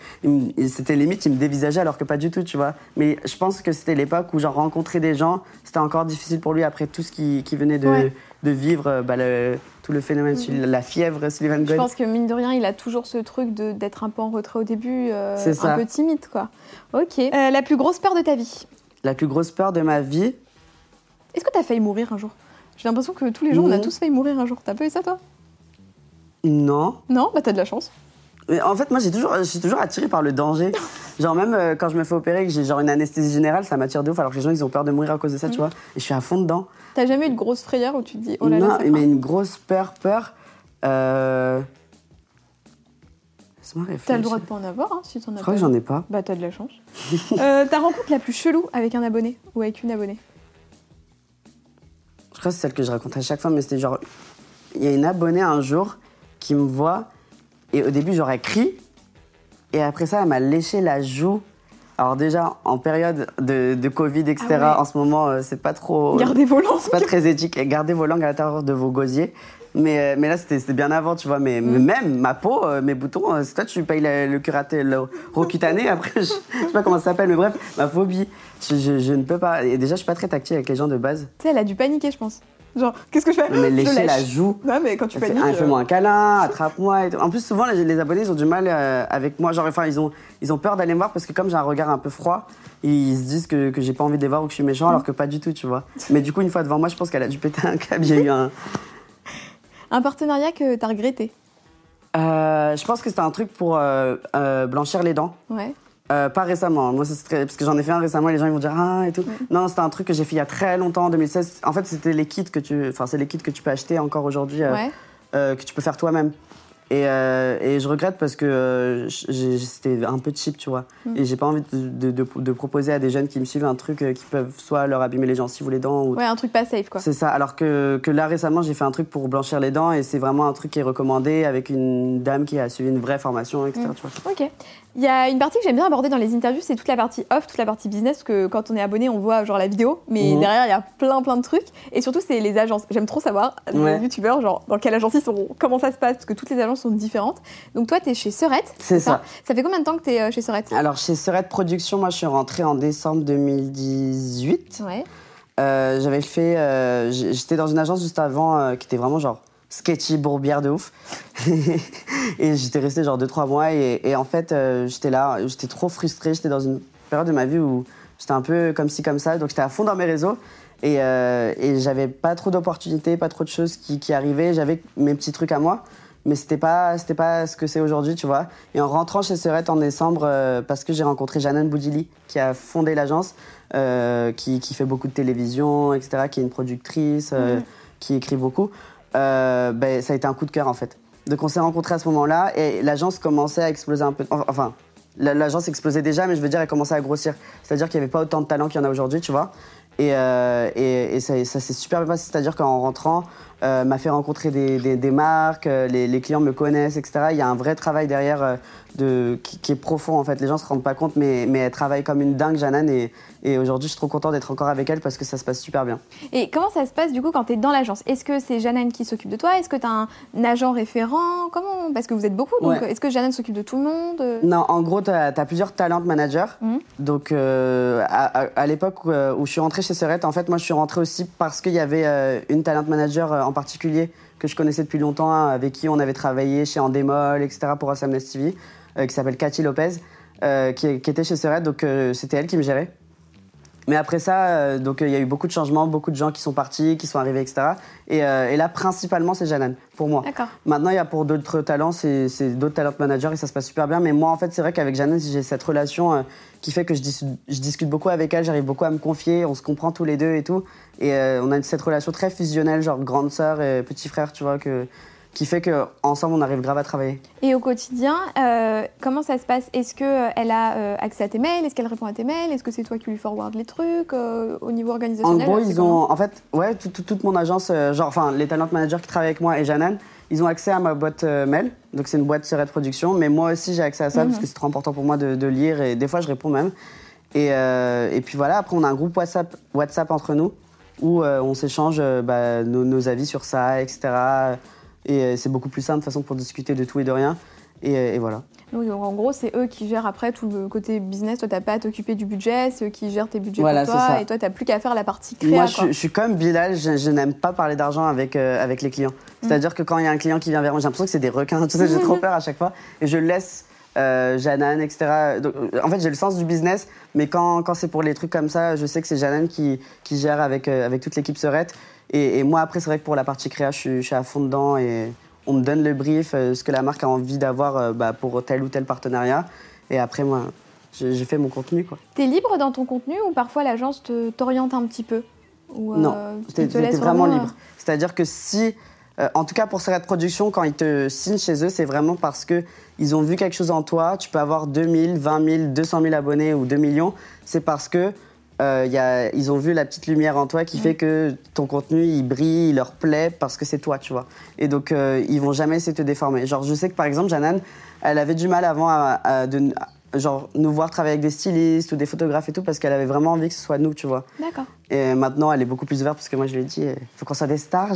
c'était limite il me dévisageait alors que pas du tout, tu vois. Mais je pense que c'était l'époque où genre rencontrer des gens, c'était encore difficile pour lui après tout ce qui venait de, de vivre, euh, bah, le, le phénomène, mm-hmm. la fièvre Sullivan Gold. Je pense que mine de rien, il a toujours ce truc d'être un peu en retrait au début, euh, un peu timide, quoi. Ok. Euh, la plus grosse peur de ta vie? La plus grosse peur de ma vie? Est-ce que tu as failli mourir un jour? J'ai l'impression que tous les jours, on a tous failli mourir un jour. T'as pas eu ça, toi? Non. Non? Bah, t'as de la chance. Mais en fait, moi, j'ai toujours, j'ai toujours attiré par le danger. genre, même euh, quand je me fais opérer, que j'ai genre une anesthésie générale, ça m'attire de ouf, alors que les gens, ils ont peur de mourir à cause de ça, tu mm. vois. Et je suis à fond dedans. T'as jamais eu de grosse frayeur où tu te dis, oh là là, Non, mais une grosse peur, peur. Euh... T'as le droit de pas en avoir, hein, si t'en as Je crois que j'en ai pas. Bah, t'as de la chance. euh, ta rencontre la plus chelou avec un abonné ou avec une abonnée? Je crois que c'est celle que je raconte à chaque fois, mais c'était genre. Il y a une abonnée un jour qui me voit, et au début, j'aurais crié, et après ça, elle m'a léché la joue. Alors déjà, en période de, de Covid, etc., ah en ce moment, euh, c'est pas trop... Gardez vos langues. C'est pas très éthique. Gardez vos langues à l'intérieur de vos gosiers. Mais, euh, mais là, c'était bien avant, tu vois. Mais, mm. même ma peau, euh, mes boutons, euh, c'est toi, tu payes le, le curaté, le rocutané. Après, je, je, sais pas comment ça s'appelle, mais bref, ma phobie. Je, je, ne peux pas. Et déjà, je suis pas très tactile avec les gens de base. Tu sais, elle a dû paniquer, je pense. Genre, qu'est-ce que je fais Mais lécher la joue. Ouais, mais quand tu paniques. Fais-moi un câlin, attrape-moi. Et tout. En plus, souvent, les, abonnés, ils ont du mal avec moi. Genre, enfin, ils ont, ils ont peur d'aller me voir parce que, comme j'ai un regard un peu froid, ils se disent que, que j'ai pas envie de les voir ou que je suis méchant, alors que pas du tout, tu vois. Mais du coup, une fois devant moi, je pense qu'elle a dû péter un câble. J'ai eu un, un partenariat que tu as regretté? Euh, Je pense que c'était un truc pour euh, euh, blanchir les dents. Ouais. Euh, pas récemment. Moi, très... parce que j'en ai fait un récemment et les gens ils vont dire ah et tout. Non, c'était un truc que j'ai fait il y a très longtemps, en 2016. En fait, c'était les kits que tu, enfin, c'est les kits que tu peux acheter encore aujourd'hui, euh, Ouais. euh, que tu peux faire toi-même. Et, et je regrette parce que c'était un peu cheap, tu vois. Mm. Et j'ai pas envie de, de- de- de proposer à des jeunes qui me suivent un truc qui peuvent soit leur abîmer les gencives ou les dents. Ou... Ouais, un truc pas safe, quoi. C'est ça. Alors que, que là, récemment, j'ai fait un truc pour blanchir les dents et c'est vraiment un truc qui est recommandé avec une dame qui a suivi une vraie formation, etc. Mm. tu vois. Ok. Il y a une partie que j'aime bien aborder dans les interviews, c'est toute la partie off, toute la partie business, parce que quand on est abonné, on voit genre la vidéo, mais Mhm. derrière, il y a plein plein de trucs. Et surtout, c'est les agences. J'aime trop savoir, les Ouais. youtubeurs, genre dans quelle agence ils sont, comment ça se passe, parce que toutes les agences sont différentes. Donc toi, t'es chez Serette. C'est ça. Ça fait combien de temps que t'es euh, chez Serette Alors, chez Serette Productions, moi, je suis rentrée en décembre 2018. Ouais. Euh, J'avais fait. euh, J'étais dans une agence juste avant euh, qui était vraiment genre sketchy, bourbière de ouf. et j'étais restée genre 2-3 mois. Et, et en fait, euh, j'étais là, j'étais trop frustrée. J'étais dans une période de ma vie où j'étais un peu comme ci, comme ça. Donc, j'étais à fond dans mes réseaux. Et, euh, et j'avais pas trop d'opportunités, pas trop de choses qui, qui arrivaient. J'avais mes petits trucs à moi. Mais c'était pas, c'était pas ce que c'est aujourd'hui, tu vois. Et en rentrant chez Serette en décembre, euh, parce que j'ai rencontré Jeannine Boudili, qui a fondé l'agence, qui, qui fait beaucoup de télévision, etc., qui est une productrice, Mhm. qui écrit beaucoup, euh, ben, ça a été un coup de cœur, en fait. Donc on s'est rencontrés à ce moment-là, et l'agence commençait à exploser un peu. Enfin, la- l'agence explosait déjà, mais je veux dire, elle commençait à grossir. C'est-à-dire qu'il n'y avait pas autant de talent qu'il y en a aujourd'hui, tu vois. Et, euh, et, ça, ça s'est super bien passé. C'est-à-dire qu'en rentrant, euh, m'a fait rencontrer des, marques, euh, les, les clients me connaissent, etc. Il y a un vrai travail derrière euh, de, qui, qui est profond, en fait. Les gens se rendent pas compte, mais, mais elle travaille comme une dingue, Jeannane. Et, et aujourd'hui, je suis trop content d'être encore avec elle parce que ça se passe super bien. Et comment ça se passe du coup quand t'es dans l'agence? Est-ce que c'est Jeannine qui s'occupe de toi? Est-ce que t'as un agent référent? Comment Parce que vous êtes beaucoup, donc Ouais. est-ce que Jeannine s'occupe de tout le monde? Non, en gros, tu as, plusieurs talent managers. Mhm. Donc, euh, à, à- à l'époque où, euh, où je suis rentrée chez Serette, en fait, moi, je suis rentrée aussi parce qu'il y avait euh, une talent manager en particulier que je connaissais depuis longtemps, hein, avec qui on avait travaillé chez Endemol, etc., pour Assamnes TV, euh, qui s'appelle Cathy Lopez, euh, qui, qui était chez Serette. Donc, euh, c'était elle qui me gérait. Mais après ça, euh, donc euh, il y a eu beaucoup de changements, beaucoup de gens qui sont partis, qui sont arrivés, etc. Et, euh, et là, principalement, c'est Janan, pour moi. Maintenant, il y a pour d'autres talents, c'est d'autres talent managers et ça se passe super bien. Mais moi, en fait, c'est vrai qu'avec Jeannine, j'ai cette relation euh, qui fait que je, dis- je discute beaucoup avec elle, j'arrive beaucoup à me confier, on se comprend tous les deux et tout. Et euh, on a cette relation très fusionnelle, genre grande sœur et petit frère, tu vois, que, qui fait qu'ensemble, on arrive grave à travailler. Et au quotidien, euh, comment ça se passe? Est-ce qu'elle a euh, accès à tes mails? Est-ce qu'elle répond à tes mails? Est-ce que c'est toi qui lui forward les trucs euh, au niveau En organisationnel gros, c'est ils ont, en fait, ouais, tout- tout- toute mon agence, euh, genre, enfin, les talent managers qui travaillent avec moi et Janan, ils ont accès à ma boîte euh, mail. Donc, c'est une boîte Serret Production. Mais moi aussi, j'ai accès à ça Mhm. parce que c'est trop important pour moi de, de lire et des fois, je réponds même. Et, euh, et puis voilà, après, on a un groupe WhatsApp, WhatsApp entre nous où euh, on s'échange euh, bah, nos, nos avis sur ça, etc. Et euh, c'est beaucoup plus simple, de façon, pour discuter de tout et de rien. Et, euh, et voilà. Donc, en gros, c'est eux qui gèrent après tout le côté business. Toi, t'as pas à t'occuper du budget, c'est eux qui gèrent tes budgets Voilà, pour toi. ça. Et toi, t'as plus qu'à faire la partie créa. Moi, je, suis- je suis comme Bilal, je, je n'aime pas parler d'argent avec, euh, avec les clients. C'est-à-dire que quand il y a un client qui vient vers moi, j'ai l'impression que c'est des requins, tu sais, j'ai trop peur à chaque fois. Et je laisse euh, Janan, etc. Donc, en fait, j'ai le sens du business, mais quand, quand c'est pour les trucs comme ça, je sais que c'est Janan qui, qui gère avec, euh, avec toute l'équipe Serette. Et, et moi, après, c'est vrai que pour la partie créa, je suis, je suis à fond dedans et on me donne le brief, euh, ce que la marque a envie d'avoir euh, bah, pour tel ou tel partenariat. Et après, moi, je fais mon contenu, quoi. T'es libre dans ton contenu ou parfois l'agence te- t'oriente un petit peu Ou, euh, Non, ils T'es te vraiment euh, libre. C'est-à-dire que si, euh, en tout cas pour Serret Production, quand ils te signent chez eux, c'est vraiment parce que ils ont vu quelque chose en toi. Tu peux avoir 2000, 20 000, 200 000 abonnés ou 2 millions. C'est parce que euh, ils ont vu la petite lumière en toi qui fait que ton contenu il brille, il leur plaît parce que c'est toi, tu vois. Et donc euh, ils vont jamais essayer de te déformer. Genre je sais que par exemple Janan, elle avait du mal avant à, de, genre nous voir travailler avec des stylistes ou des photographes et tout parce qu'elle avait vraiment envie que ce soit nous, tu vois. D'accord. Et maintenant, elle est beaucoup plus ouverte parce que moi, je lui ai dit, il faut qu'on soit des stars.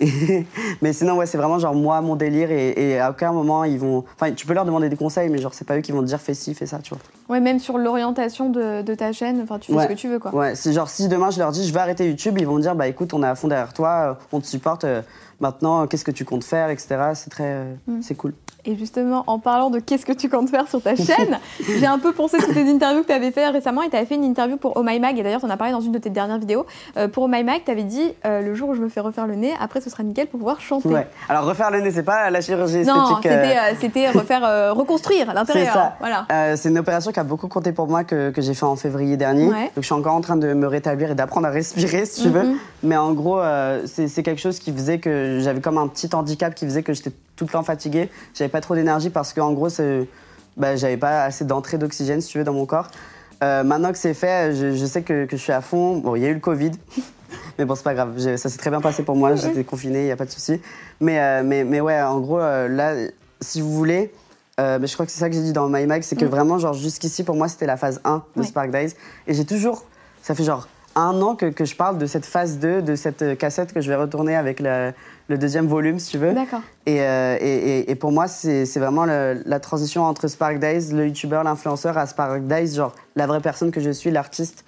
Et- mais sinon, ouais, c'est vraiment genre moi, mon délire. Et, et à aucun moment, ils vont. Enfin, tu peux leur demander des conseils, mais genre, c'est pas eux qui vont te dire fais ci, fais ça, tu vois. Ouais, même sur l'orientation de, de ta chaîne, enfin, tu fais Ouais. ce que tu veux, quoi. Ouais, c'est genre si demain je leur dis je vais arrêter YouTube, ils vont me dire bah écoute, on est à fond derrière toi, euh, on te supporte. euh, maintenant, qu'est-ce que tu comptes faire, etc. C'est très, euh, Mm. c'est cool. Et justement, en parlant de qu'est-ce que tu comptes faire sur ta chaîne, j'ai un peu pensé toutes tes interviews que tu avais fait récemment et tu avais fait une interview pour Oh My Mag et d'ailleurs tu en as parlé dans une de tes dernières vidéos. Euh, pour Oh My Mag, tu avais dit euh, le jour où je me fais refaire le nez, après ce sera nickel pour pouvoir chanter. Ouais. Alors refaire le nez, c'est pas la chirurgie esthétique. Non, c'était, euh, c'était refaire, reconstruire l'intérieur. C'est ça. Voilà. c'est une opération qui a beaucoup compté pour moi que, que j'ai fait en février dernier. Ouais. Donc je suis encore en train de me rétablir et d'apprendre à respirer si tu veux. Mhm. Mais en gros, c'est, c'est quelque chose qui faisait que j'avais comme un petit handicap qui faisait que j'étais tout le temps fatiguée. J'avais pas trop d'énergie parce qu'en gros, bah, j'avais pas assez d'entrée d'oxygène, si tu veux, dans mon corps. Euh, maintenant que c'est fait, je, je sais que, que, je suis à fond. Bon, il y a eu le Covid, mais bon, c'est pas grave. Ça s'est très bien passé pour moi. J'étais confinée, il n'y a pas de souci. Mais, euh, mais, mais ouais, en gros, euh, là, si vous voulez, mais je crois que c'est ça que j'ai dit dans My Mag, c'est que Mm. vraiment, genre, jusqu'ici, pour moi, c'était la phase 1 de Ouais. Spark Days. Et j'ai toujours, ça fait genre un an que, que je parle de cette phase 2, de cette cassette que je vais retourner avec le, le deuxième volume, si tu veux. D'accord. Et, euh, et, et- pour moi, c'est vraiment le- la transition entre Spark Days, le youtubeur, l'influenceur, à Spark Days, genre la vraie personne que je suis, l'artiste.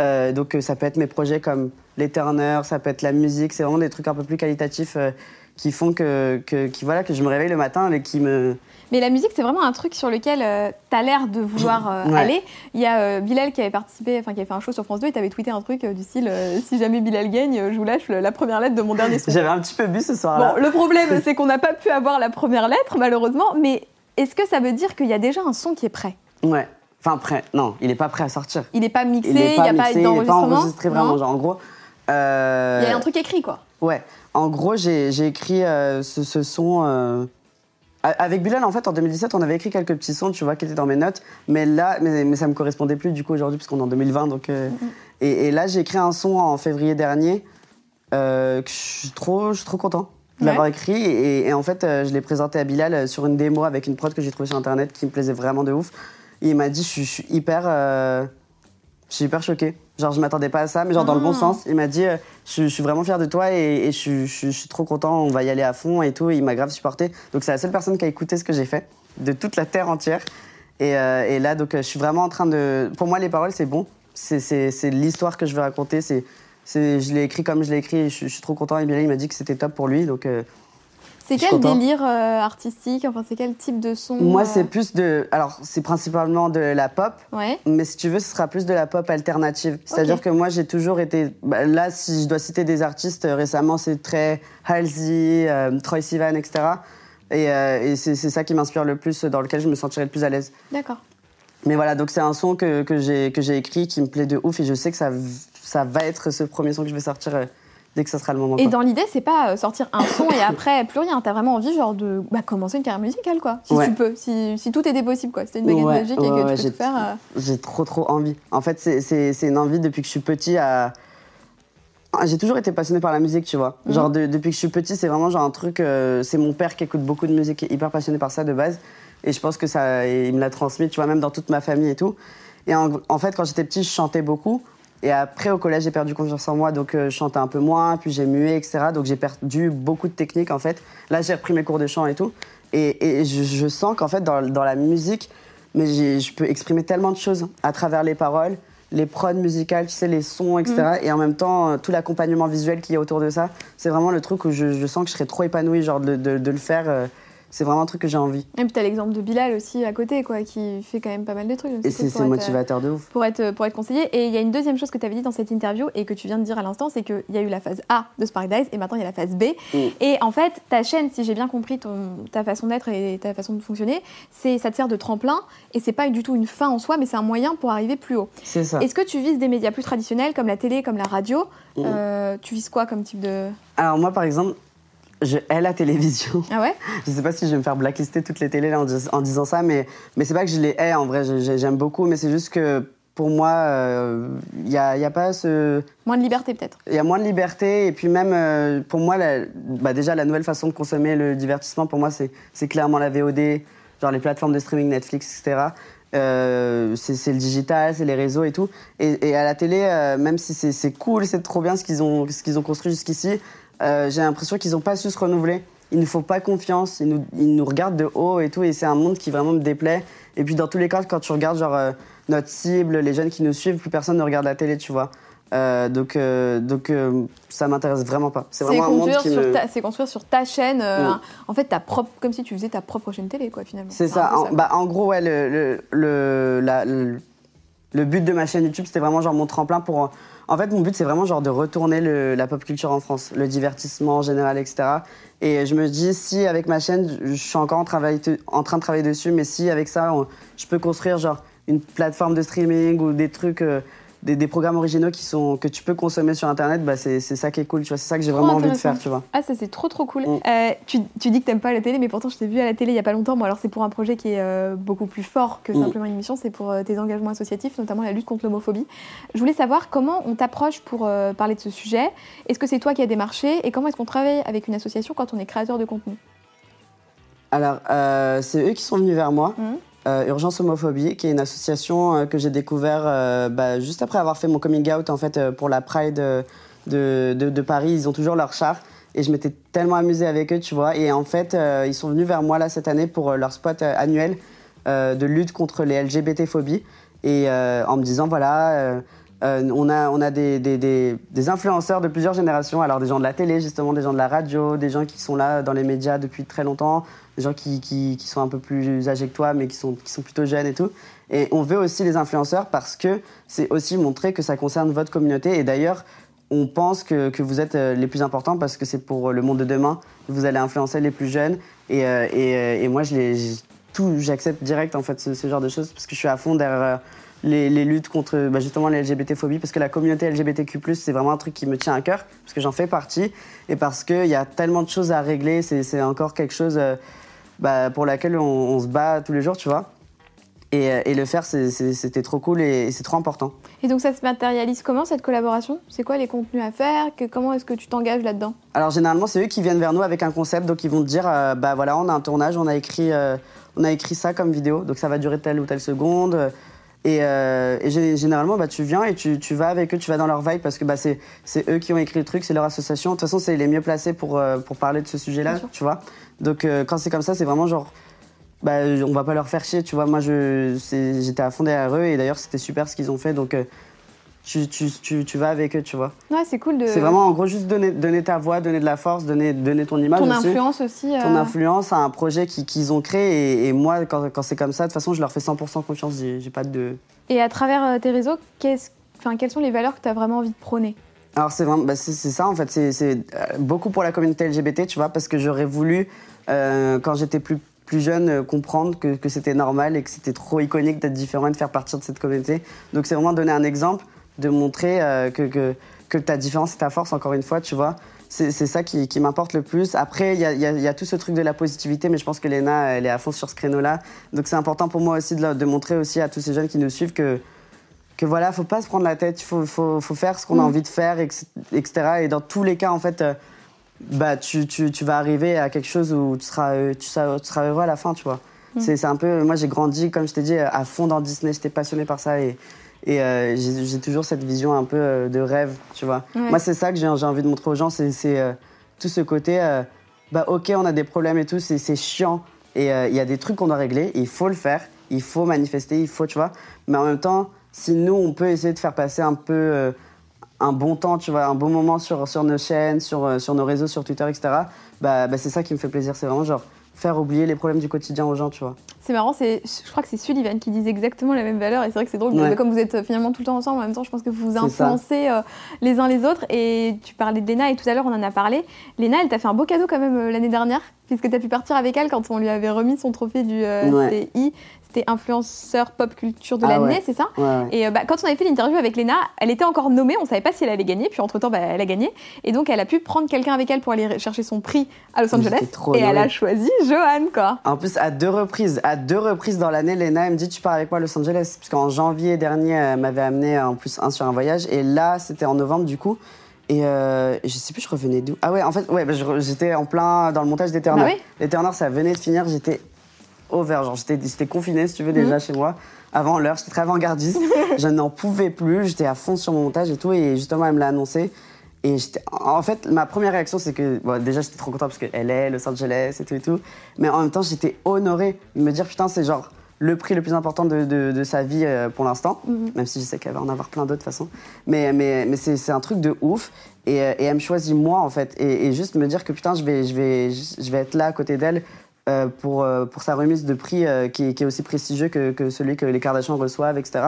Euh, donc euh, ça peut être mes projets comme les turners, ça peut être la musique, c'est vraiment des trucs un peu plus qualitatifs euh, qui font que, que, qui, voilà, que je me réveille le matin et qui me... Mais la musique, c'est vraiment un truc sur lequel tu as l'air de vouloir euh, Ouais. aller. Il y a euh, Bilal qui avait participé, enfin qui avait fait un show sur France 2 et t'avais tweeté un truc euh, du style euh, si jamais Bilal gagne, euh, je vous lâche la première lettre de mon dernier son. J'avais un petit peu bu ce soir-là. Bon, le problème, c'est qu'on n'a pas pu avoir la première lettre, malheureusement, mais est-ce que ça veut dire qu'il y a déjà un son qui est prêt? Ouais. Enfin, prêt. Non, il est pas prêt à sortir. Il n'est pas mixé, Il n'y a pas mixé, il est pas d'enregistrement? enregistré vraiment. non Genre, en gros... euh, Il y a un truc écrit, quoi. Ouais, en gros, j'ai écrit euh, ce, ce son. Avec Bilal, en fait, en 2017, on avait écrit quelques petits sons, tu vois, qui étaient dans mes notes. Mais là, mais, mais ça me correspondait plus, du coup, aujourd'hui, puisqu'on est en 2020. Donc, euh, et, et là, j'ai écrit un son en février dernier euh, que je suis trop, je suis trop content de Ouais. l'avoir écrit. Et, et en fait, euh, je l'ai présenté à Bilal sur une démo avec une prod que j'ai trouvée sur Internet qui me plaisait vraiment de ouf. Et il m'a dit, je suis- je suis hyper. euh, je suis hyper choquée. Genre, je m'attendais pas à ça, mais genre dans le bon Ah. sens. Il m'a dit, euh, je, je suis vraiment fier de toi et, et je, suis- je suis- je suis trop content, on va y aller à fond et tout. Et il m'a grave supporté. Donc, c'est la seule personne qui a écouté ce que j'ai fait, de toute la terre entière. Et, euh, et là, donc, euh, je suis vraiment en train de. Pour moi, les paroles, c'est bon. C'est- l'histoire que je veux raconter. C'est je l'ai écrit comme je l'ai écrit et je, suis trop content. Et Bilal, il m'a dit que c'était top pour lui. Donc, euh, C'est quel délire euh, artistique Enfin, c'est quel type de son moi, euh, c'est plus de. Alors, c'est principalement de la pop. Ouais. Mais si tu veux, ce sera plus de la pop alternative. C'est-à-dire que moi, j'ai toujours été. bah, là, si je dois citer des artistes euh, récemment, c'est très Halsey, euh, Troy Sivan, etc. Et, et c'est ça qui m'inspire le plus, dans lequel je me sentirais le plus à l'aise. D'accord. Mais voilà, donc c'est un son que, que j'ai que j'ai écrit qui me plaît de ouf et je sais que ça, ça va être ce premier son que je vais sortir dès que ça sera le moment. Et quoi. dans l'idée, c'est pas euh, sortir un son et après plus rien. T'as vraiment envie, genre, de bah, commencer une carrière musicale, quoi. Si Ouais. tu peux, si, si tout était possible, quoi. T'as une baguette Ouais, magique et que tu peux j'ai- tout faire. euh, J'ai trop trop envie. En fait, c'est- une envie depuis que je suis petit à. Ah, J'ai toujours été passionné par la musique, tu vois. Mhm. Genre de- depuis que je suis petit, c'est vraiment genre un truc. euh, c'est mon père qui écoute beaucoup de musique, qui est hyper passionné par ça de base. Et je pense que ça, il me l'a transmis, tu vois, même dans toute ma famille et tout. Et en, en fait, quand j'étais petit, je chantais beaucoup. Et après, au collège, j'ai perdu confiance en moi, donc euh, je chantais un peu moins, puis j'ai mué, etc. Donc j'ai perdu beaucoup de techniques, en fait. Là, j'ai repris mes cours de chant et tout. Et, et je, je sens qu'en fait, dans, dans la musique, mais je peux exprimer tellement de choses à travers les paroles, les prods musicales, tu sais, les sons, etc. Et en même temps, euh, tout l'accompagnement visuel qu'il y a autour de ça. C'est vraiment le truc où je, je sens que je serais trop épanouie, genre de, de- de le faire. euh, c'est vraiment un truc que j'ai envie. Et puis t'as l'exemple de Bilal aussi à côté, quoi, qui fait quand même pas mal de trucs. Et c'est euh, motivateur de ouf. pour être, pour être conseillé. Et il y a une deuxième chose que tu avais dit dans cette interview et que tu viens de dire à l'instant, c'est qu'il y a eu la phase A de Spark Days et maintenant il y a la phase B. Mm. Et en fait, ta chaîne, si j'ai bien compris ton, ta façon d'être et ta façon de fonctionner, c'est ça te sert de tremplin et c'est pas du tout une fin en soi, mais c'est un moyen pour arriver plus haut. C'est ça. Est-ce que tu vises des médias plus traditionnels comme la télé, comme la radio? Mm. Euh, Tu vises quoi comme type de? Alors moi, par exemple, je hais la télévision. Ah ouais? Je sais pas si je vais me faire blacklister toutes les télés là, en, dis- en disant ça, mais, mais c'est pas que je les hais en vrai, j'aime beaucoup, mais c'est juste que pour moi, il n'y a, y a pas ce. Moins de liberté peut-être. Il y a moins de liberté, et puis même euh, pour moi, la- bah déjà la nouvelle façon de consommer le divertissement, pour moi, c'est clairement la VOD, genre les plateformes de streaming, Netflix, etc. Euh, c'est le digital, c'est les réseaux et tout. Et, et à la télé, euh, même si c'est- c'est cool, c'est trop bien ce qu'ils ont, ce qu'ils ont construit jusqu'ici, euh, j'ai l'impression qu'ils n'ont pas su se renouveler. Ils ne font pas confiance, ils nous, ils nous regardent de haut et tout, et c'est un monde qui vraiment me déplaît. Et puis dans tous les cas, quand tu regardes genre euh, notre cible, les jeunes qui nous suivent, plus personne ne regarde la télé, tu vois. Euh, donc, euh, donc euh, ça m'intéresse vraiment pas. C'est vraiment un monde qui sur me... ta- c'est construire sur ta chaîne, un- en fait, ta propre, comme si tu faisais ta propre chaîne télé, quoi, finalement. C'est ça. En, bah, en gros, ouais, le, le, le, la- le- le but de ma chaîne YouTube, c'était vraiment genre mon tremplin pour. En fait, mon but, c'est vraiment genre de retourner la pop culture en France, le divertissement en général, etc. Et je me dis, si avec ma chaîne, je suis encore en, train de travailler dessus, mais si avec ça, je peux construire genre une plateforme de streaming ou des trucs, euh, des, des programmes originaux qui sont, que tu peux consommer sur Internet, bah, c'est ça qui est cool, tu vois. C'est ça que j'ai vraiment envie de faire, tu vois. Ah, ça c'est trop trop cool. Mm. Euh, tu, tu dis que t'aimes pas la télé, mais pourtant je t'ai vu à la télé il y a pas longtemps. Bon, alors c'est pour un projet qui est euh, beaucoup plus fort que Mm. simplement une émission, c'est pour euh, tes engagements associatifs, notamment la lutte contre l'homophobie. Je voulais savoir comment on t'approche pour parler de ce sujet. Est-ce que c'est toi qui as démarché et comment est-ce qu'on travaille avec une association quand on est créateur de contenu? Alors, c'est eux qui sont venus vers moi. Mhm. Euh, Urgence Homophobie, qui est une association euh, que j'ai découvert euh, bah, juste après avoir fait mon coming out en fait euh, pour la Pride de, Paris. Ils ont toujours leur char et je m'étais tellement amusée avec eux, tu vois. Et en fait, ils sont venus vers moi là cette année pour leur spot annuel de lutte contre les LGBT-phobies et euh, en me disant voilà. Euh, on a, on a des, des, des, influenceurs de plusieurs générations, alors des gens de la télé, justement, des gens de la radio, des gens qui sont là dans les médias depuis très longtemps, des gens qui, qui, qui sont un peu plus âgés que toi, mais qui sont, qui sont plutôt jeunes et tout. Et on veut aussi les influenceurs parce que c'est aussi montrer que ça concerne votre communauté. Et d'ailleurs, on pense que, que vous êtes euh, les plus importants parce que c'est pour le monde de demain. Vous allez influencer les plus jeunes. Et, euh, et, et moi, je les, j'accepte direct en fait ce, ce genre de choses parce que je suis à fond derrière les, les luttes contre bah, justement les LGBT-phobies parce que la communauté LGBTQ+, c'est vraiment un truc qui me tient à cœur parce que j'en fais partie et parce qu'il y a tellement de choses à régler. C'est, encore quelque chose euh, bah, pour laquelle on, on se bat tous les jours, tu vois. Et, euh, et le faire, c'était trop cool et, et c'est trop important. Et donc ça se matérialise comment cette collaboration? C'est quoi les contenus à faire? Que- Comment est-ce que tu t'engages là-dedans? Alors généralement, c'est eux qui viennent vers nous avec un concept, donc ils vont te dire, euh, bah voilà, on a un tournage, on a écrit, euh, on a écrit ça comme vidéo, donc ça va durer telle ou telle seconde. Et, euh, et généralement, bah, tu viens et tu, tu vas avec eux, tu vas dans leur vibe parce que bah, c'est eux qui ont écrit le truc, c'est leur association. De toute façon, c'est les mieux placés pour, euh, pour parler de ce sujet-là, tu vois. Donc euh, quand c'est comme ça, c'est vraiment genre, bah, on va pas leur faire chier, tu vois. Moi, je- j'étais à fond derrière eux et d'ailleurs, c'était super ce qu'ils ont fait, donc euh, tu, tu, tu, tu vas avec eux, tu vois. Ouais, c'est cool de. C'est vraiment en gros juste donner, donner ta voix, donner de la force, donner, donner ton image ton aussi. influence aussi. Ton euh, influence à un projet qui- qu'ils ont créé. Et, et moi, quand, quand c'est comme ça, de toute façon, je leur fais 100% confiance. J'ai pas de. Et à travers euh, tes réseaux, qu'est-ce- enfin, quelles sont les valeurs que tu as vraiment envie de prôner? Alors, c'est vraiment. bah, c'est ça, en fait. C'est euh, beaucoup pour la communauté LGBT, tu vois, parce que j'aurais voulu, euh, quand j'étais plus, plus jeune, euh, comprendre que, que c'était normal et que c'était trop iconique d'être différent et de faire partie de cette communauté. Donc, c'est vraiment donner un exemple, de montrer euh, que, que, que ta différence est ta force, encore une fois, tu vois. C'est ça qui, qui m'importe le plus. Après, il y a, y a- y a tout ce truc de la positivité, mais je pense que Léna, elle est à fond sur ce créneau-là. Donc, c'est important pour moi aussi de, de montrer aussi à tous ces jeunes qui nous suivent que que voilà, faut pas se prendre la tête, il faut, faut, faut faire ce qu'on a Mm. envie de faire, etc. Et dans tous les cas, en fait, euh, bah, tu, tu, tu vas arriver à quelque chose où tu seras, euh, tu seras, tu seras heureux à la fin, tu vois. Mm. C'est c'est un peu, moi j'ai grandi, comme je t'ai dit, à fond dans Disney, j'étais passionné par ça et, et euh, j'ai toujours cette vision un peu euh, de rêve, tu vois. Ouais. Moi, c'est ça que j'ai envie de montrer aux gens, c'est euh, tout ce côté, bah ok, on a des problèmes et tout, c'est chiant. Et il y a des trucs qu'on doit régler, il faut le faire, il faut manifester, il faut, tu vois. Mais en même temps, si nous, on peut essayer de faire passer un peu un bon temps, tu vois, un bon moment sur, sur nos chaînes, sur, sur nos réseaux, sur Twitter, etc., bah, bah, c'est ça qui me fait plaisir. C'est vraiment genre faire oublier les problèmes du quotidien aux gens, tu vois. C'est marrant, c'est, je crois que c'est Sullivan qui disait exactement la même valeur et c'est vrai que c'est drôle, Ouais. comme vous êtes euh, finalement tout le temps ensemble, en même temps, je pense que vous vous influencez euh, les uns les autres. Et tu parlais de Léna et tout à l'heure on en a parlé. Léna, elle t'a fait un beau cadeau quand même euh, l'année dernière, puisque tu as pu partir avec elle quand on lui avait remis son trophée du euh, Ouais. CI. Influenceur pop culture de Ah l'année, ouais. c'est ça Ouais, ouais. Et euh, bah, quand on avait fait l'interview avec Léna, elle était encore nommée, on savait pas si elle allait gagner, puis entre-temps, bah, elle a gagné. Et donc, elle a pu prendre quelqu'un avec elle pour aller chercher son prix à Los Angeles. trop Et elle a choisi Johan, quoi. En plus, à deux reprises, à deux reprises dans l'année, Lena, elle me dit Tu pars avec moi à Los Angeles Parce qu'en janvier dernier, elle m'avait amené en plus un sur un voyage. Et là, c'était en novembre, du coup. Et euh, je sais plus, je revenais d'où. Ah ouais, en fait, ouais, bah, j'étais en plein dans le montage des Turner. Ah ouais Les Turner, ça venait de finir, j'étais over. Genre, j'étais j'étais confinée, si tu veux, Mhm. déjà chez moi. Avant l'heure, j'étais très avant-gardiste. je n'en pouvais plus, j'étais à fond sur mon montage et tout. Et justement, elle me l'a annoncé. Et j'étais- en fait, ma première réaction, c'est que bon, déjà, j'étais trop content parce qu'elle est Los Angeles et tout et tout. Mais en même temps, j'étais honorée de me dire, putain, c'est genre le prix le plus important de, de- de sa vie euh, pour l'instant, Mhm. même si je sais qu'elle va en avoir plein d'autres de toute façon. Mais, mais, mais c'est c'est un truc de ouf. Et, euh, et elle me choisit moi, en fait. Et, et juste me dire que putain, je vais, je vais, je vais être là à côté d'elle euh, pour, euh, pour sa remise de prix euh, qui, est- qui est aussi prestigieux que, que celui que les Kardashians reçoivent, etc.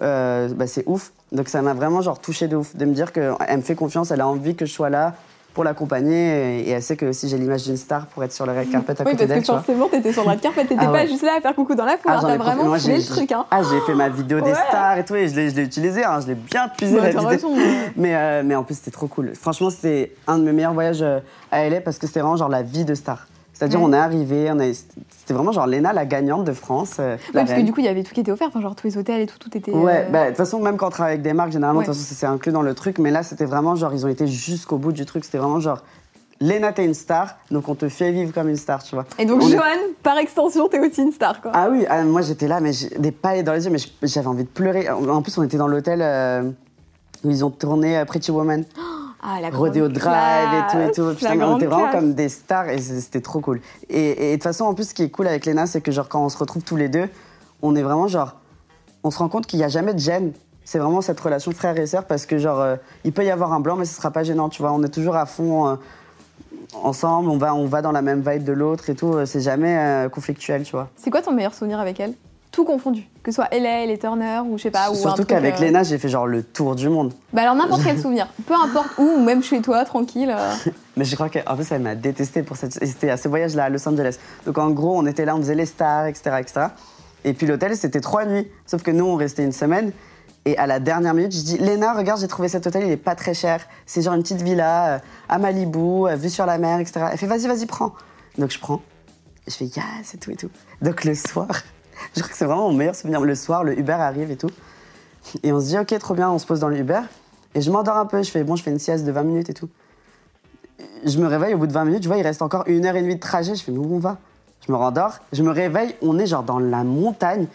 Euh, bah, c'est ouf. Donc ça m'a vraiment genre touché de ouf. De me dire qu'elle me fait confiance, elle a envie que je sois là pour l'accompagner. Et, elle sait que aussi j'ai l'image d'une star pour être sur le red carpet à Oui, côté parce d'elle. que tu vois. forcément, t'étais sur le red carpet, t'étais Ah pas ouais. juste là à faire coucou dans la foule, hein, j'en t'as ai vraiment fait le truc. Hein. Ah, j'ai fait ma vidéo des Ouais. stars et tout, et je l'ai utilisé, hein, je l'ai bien puisé Bah, la vidéo. raison. Mais, euh, mais en plus, c'était trop cool. Franchement, c'était un de mes meilleurs voyages à LA parce que c'était vraiment genre la vie de star. C'est-à-dire, Ouais. on est arrivé, on a- c'était vraiment genre Léna, la gagnante de France. euh, Ouais, parce que du coup, il y avait tout qui était offert, enfin, genre tous les hôtels et tout, tout était. Ouais, euh, bah, de toute façon, même quand on travaille avec des marques, généralement, de toute façon, c'est inclus dans le truc. Mais là, c'était vraiment genre, ils ont été jusqu'au bout du truc. C'était vraiment genre, Léna, t'es une star, donc on te fait vivre comme une star, tu vois. Et donc, On est- Johan, par extension, t'es aussi une star, quoi. Ah oui, ah, moi j'étais là, mais des paillettes dans les yeux, mais j'avais envie de pleurer. En plus, on était dans l'hôtel euh, où ils ont tourné euh, Pretty Woman, Ah, la Rodeo grande Drive et tout et tout. Putain, mais on était vraiment classe. comme des stars et c'était trop cool. Et, de toute façon, en plus, ce qui est cool avec Léna, c'est que genre quand on se retrouve tous les deux, on est vraiment genre, on se rend compte qu'il n'y a jamais de gêne. C'est vraiment cette relation frère et sœur parce que genre, euh, il peut y avoir un blanc, mais ce sera pas gênant, tu vois. On est toujours à fond. euh, Ensemble, on va, on va dans la même vibe de l'autre et tout. euh, C'est jamais euh, conflictuel, tu vois. C'est quoi ton meilleur souvenir avec elle? Tout confondu. Que ce soit LA, les Turner ou je sais pas. Ou Surtout qu'avec euh, Léna, j'ai fait genre le tour du monde. Bah alors n'importe quel souvenir. Peu importe où, ou même chez toi, tranquille. euh. Mais je crois qu'en plus, elle m'a détesté pour cette. et C'était à ce voyage-là à Los Angeles. Donc en gros, on était là, on faisait les stars, etc. etc. Et puis l'hôtel, c'était trois nuits. Sauf que nous, on restait une semaine. Et à la dernière minute, je dis Léna, regarde, j'ai trouvé cet hôtel, il est pas très cher. C'est genre une petite villa euh, à Malibu, euh, vue sur la mer, etc. Elle fait vas-y, vas-y, prends. Donc je prends. Je fais yes, c'est tout et tout. Donc le soir, je crois que c'est vraiment mon meilleur souvenir. Le soir, le Uber arrive et tout. Et on se dit ok, trop bien, on se pose dans le Uber. Et je m'endors un peu, je fais bon, je fais une sieste de 20 minutes et tout je me réveille au bout de 20 minutes, je vois, il reste encore une heure et demie de trajet. Je fais, mais où on va? Je me rendors, je me réveille, on est genre dans la montagne,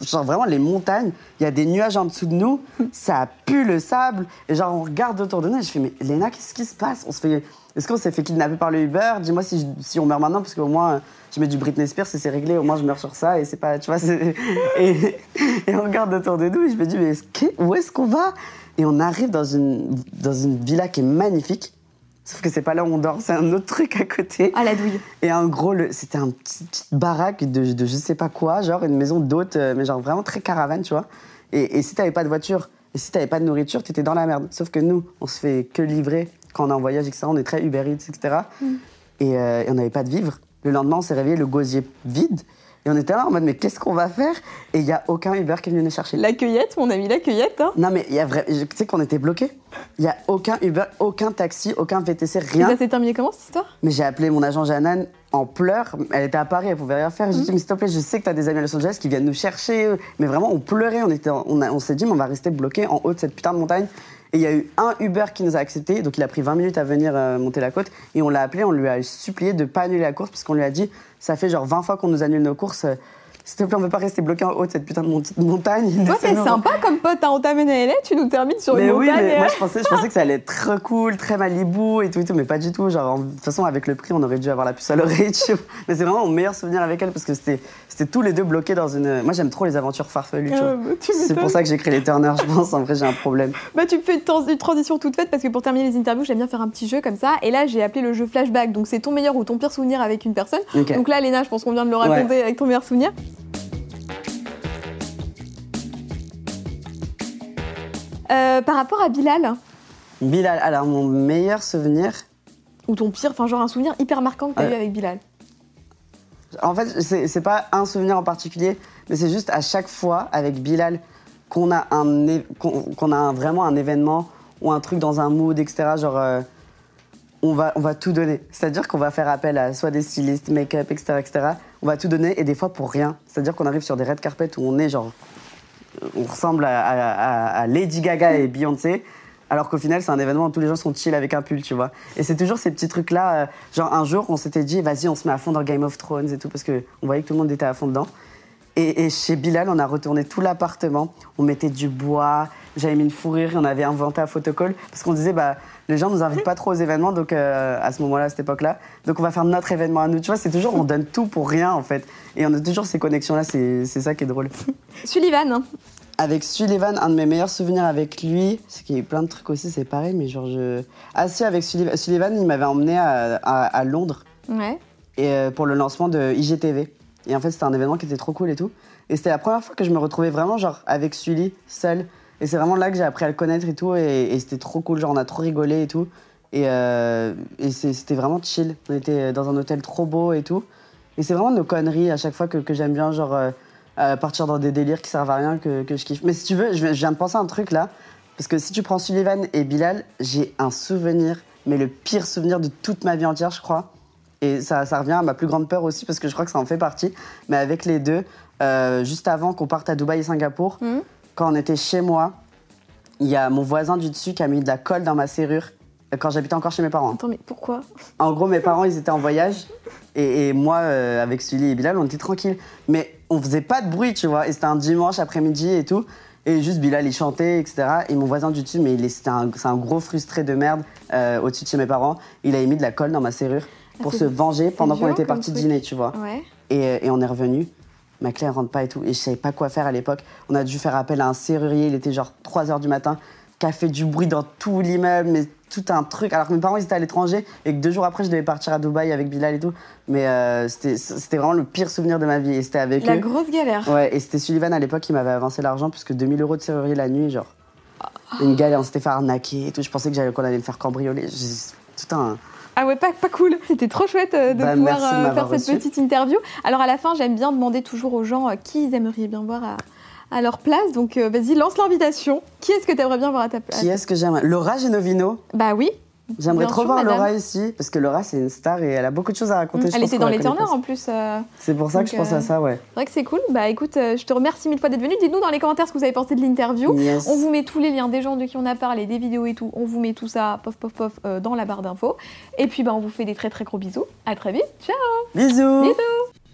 genre vraiment les montagnes, il y a des nuages en dessous de nous, ça pue le sable, et genre on regarde autour de nous, je fais, mais Léna, qu'est-ce qui se passe? On se fait. Est-ce qu'on s'est fait kidnapper par le Uber? Dis-moi si, je- si on meurt maintenant, parce qu'au moins, je mets du Britney Spears et c'est réglé, au moins je meurs sur ça, et c'est pas. Tu vois, et, et on regarde autour de nous, et je me dis, mais où est-ce qu'on va? Et on arrive dans une, dans une villa qui est magnifique. Sauf que c'est pas là où on dort, c'est un autre truc à côté. Ah la douille. Et en gros, c'était un petit petite baraque de, de je sais pas quoi, genre une maison d'hôte, euh, mais genre vraiment très caravane, tu vois. Et, et si t'avais pas de voiture, et si t'avais pas de nourriture, t'étais dans la merde. Sauf que nous, on se fait que livrer quand on est en voyage, etc. On est très Uber Eats, etc. Et, euh, et on n'avait pas de vivre. Le lendemain, on s'est réveillé, le gosier vide. Et on était là en mode, mais qu'est-ce qu'on va faire? Et il y a aucun Uber qui est venu nous chercher. La cueillette, mon ami, la cueillette. Hein. Non, mais il y a vrai, tu sais qu'on était bloqués. Il y a aucun Uber, aucun taxi, aucun VTC, Et rien. ça s'est terminé comment cette histoire? Mais j'ai appelé mon agent Janan en pleurs. Elle était à Paris, elle pouvait rien faire. J'ai dit, mais s'il te plaît, je sais que tu as des amis à Los Angeles qui viennent nous chercher. Mais vraiment, on pleurait. On, était, on, a- on s'est dit, mais on va rester bloqué en haut de cette putain de montagne. Et il y a eu un Uber qui nous a accepté. Donc il a pris 20 minutes à venir euh, monter la côte. Et on l'a appelé, on lui a supplié de pas annuler la course parce qu'on lui a dit, ça fait genre 20 fois qu'on nous annule nos courses. S'il te plaît, on ne peut pas rester bloqué en haut de cette putain de mont- montagne. Toi, Laissez-nous- sympa comme pote, hein, t'amène à LA, tu nous termines sur mais une oui, montagne. mais moi je pensais, je pensais que ça allait être très cool, très Malibu et tout, et tout mais pas du tout. Genre, en- de toute façon, avec le prix, on aurait dû avoir la puce à l'oreille. Mais c'est vraiment mon meilleur souvenir avec elle parce que c'était, tous les deux bloqués dans une. Moi, j'aime trop les aventures farfelues. Euh, c'est pour ça que j'ai créé les Turner, je pense. En vrai, j'ai un problème. Bah, tu me fais une, trans- une transition toute faite parce que pour terminer les interviews, j'aime bien faire un petit jeu comme ça. Et là, j'ai appelé le jeu flashback. Donc, c'est ton meilleur ou ton pire souvenir avec une personne. Donc là, Léna, je pense qu'on vient de le raconter avec ton meilleur souvenir. Euh, par rapport à Bilal, Bilal, alors mon meilleur souvenir. ou ton pire, enfin genre un souvenir hyper marquant que t'as Ouais. eu avec Bilal. En fait, c'est, pas un souvenir en particulier, mais c'est juste à chaque fois avec Bilal qu'on a, un, qu'on, a un- vraiment un événement ou un truc dans un mood, etc. Genre, euh, on, va, on va tout donner. C'est-à-dire qu'on va faire appel à soit des stylistes, make-up, etc., etc. On va tout donner et des fois pour rien. C'est-à-dire qu'on arrive sur des red carpets où on est genre. On ressemble à Lady Gaga et Beyoncé. Alors qu'au final, c'est un événement où tous les gens sont chill avec un pull, tu vois. Et c'est toujours ces petits trucs-là. euh, genre, un jour, on s'était dit, vas-y, on se met à fond dans Game of Thrones et tout, parce qu'on voyait que tout le monde était à fond dedans. Et, et chez Bilal, on a retourné tout l'appartement. On mettait du bois, j'avais mis une fourrure, on avait inventé un photocall parce qu'on disait bah les gens nous invitent pas trop aux événements donc euh, à ce moment-là, à cette époque-là, donc on va faire notre événement à nous. Tu vois, c'est toujours on donne tout pour rien en fait et on a toujours ces connexions là, c'est c'est ça qui est drôle. Sullivan, hein. Avec Sullivan, un de mes meilleurs souvenirs avec lui, c'est qu'il y a eu plein de trucs aussi, c'est pareil, mais genre je. Ah si, avec Sullivan, Sullivan il m'avait emmené à, à- à Londres Ouais. et, euh, pour le lancement de IGTV. Et en fait, c'était un événement qui était trop cool et tout. Et c'était la première fois que je me retrouvais vraiment genre avec Sully, seul. Et c'est vraiment là que j'ai appris à le connaître et tout. Et, c'était trop cool, genre on a trop rigolé et tout. Et, euh, c'était vraiment chill. On était dans un hôtel trop beau et tout. Et c'est vraiment nos conneries à chaque fois que, j'aime bien, genre euh, euh, partir dans des délires qui servent à rien, que, je kiffe. Mais si tu veux, je, viens- de penser à un truc là. Parce que si tu prends Sullivan et Bilal, j'ai un souvenir, mais le pire souvenir de toute ma vie entière, je crois. Et ça, revient à ma plus grande peur aussi, parce que je crois que ça en fait partie. Mais avec les deux, juste avant qu'on parte à Dubaï et Singapour, Mhm. Quand on était chez moi, il y a mon voisin du dessus qui a mis de la colle dans ma serrure euh, quand j'habitais encore chez mes parents. Attends, mais pourquoi? En gros, mes parents, ils étaient en voyage. Et, et moi, euh, avec Sully et Bilal, on était tranquilles. Mais on faisait pas de bruit, tu vois. Et c'était un dimanche après-midi et tout. Et juste Bilal, il chantait, etc. Et mon voisin du dessus, mais un, c'est un gros frustré de merde euh, au-dessus de chez mes parents. Il avait mis de la colle dans ma serrure pour c'est- se venger pendant qu'on était parti dîner, tu vois. Ouais. Et, et on est revenu. Ma clé, rentre pas et tout. Et je savais pas quoi faire à l'époque. On a dû faire appel à un serrurier. Il était genre 3 h du matin, qui a fait du bruit dans tout l'immeuble, mais tout un truc. Alors que mes parents, ils étaient à l'étranger et que deux jours après, je devais partir à Dubaï avec Bilal et tout. Mais euh, c'était vraiment le pire souvenir de ma vie. Et c'était avec La eux. grosse galère. Ouais, et c'était Sullivan à l'époque qui m'avait avancé l'argent, puisque 2000 euros de serrurier la nuit, genre. Une galère, on s'était fait arnaquer et tout. Je pensais que j'allais- qu'on allait le faire cambrioler. Tout un. Ah ouais, pas, pas cool. C'était trop chouette euh, de Bah, pouvoir de euh, faire cette reçu. petite interview. Alors à la fin, j'aime bien demander toujours aux gens euh, qui ils aimeraient bien voir à, à leur place. Donc euh, vas-y, lance l'invitation. Qui est-ce que tu aimerais bien voir à ta place Qui est-ce que j'aime Laura Genovino? Bah oui. J'aimerais trop sûr, voir madame. Laura ici, parce que Laura, c'est une star et elle a beaucoup de choses à raconter. je Elle pense était dans les en plus. euh, C'est pour ça que je pense euh, à ça, ouais. C'est vrai que c'est cool. Bah écoute, euh, je te remercie mille fois d'être venu. Dites-nous dans les commentaires ce que vous avez pensé de l'interview. Yes. On vous met tous les liens des gens de qui on a parlé, des vidéos et tout. On vous met tout ça, pof, pof, pof, euh, dans la barre d'infos. Et puis, bah, on vous fait des très, très gros bisous. À très vite. Ciao Bisous. Bisous.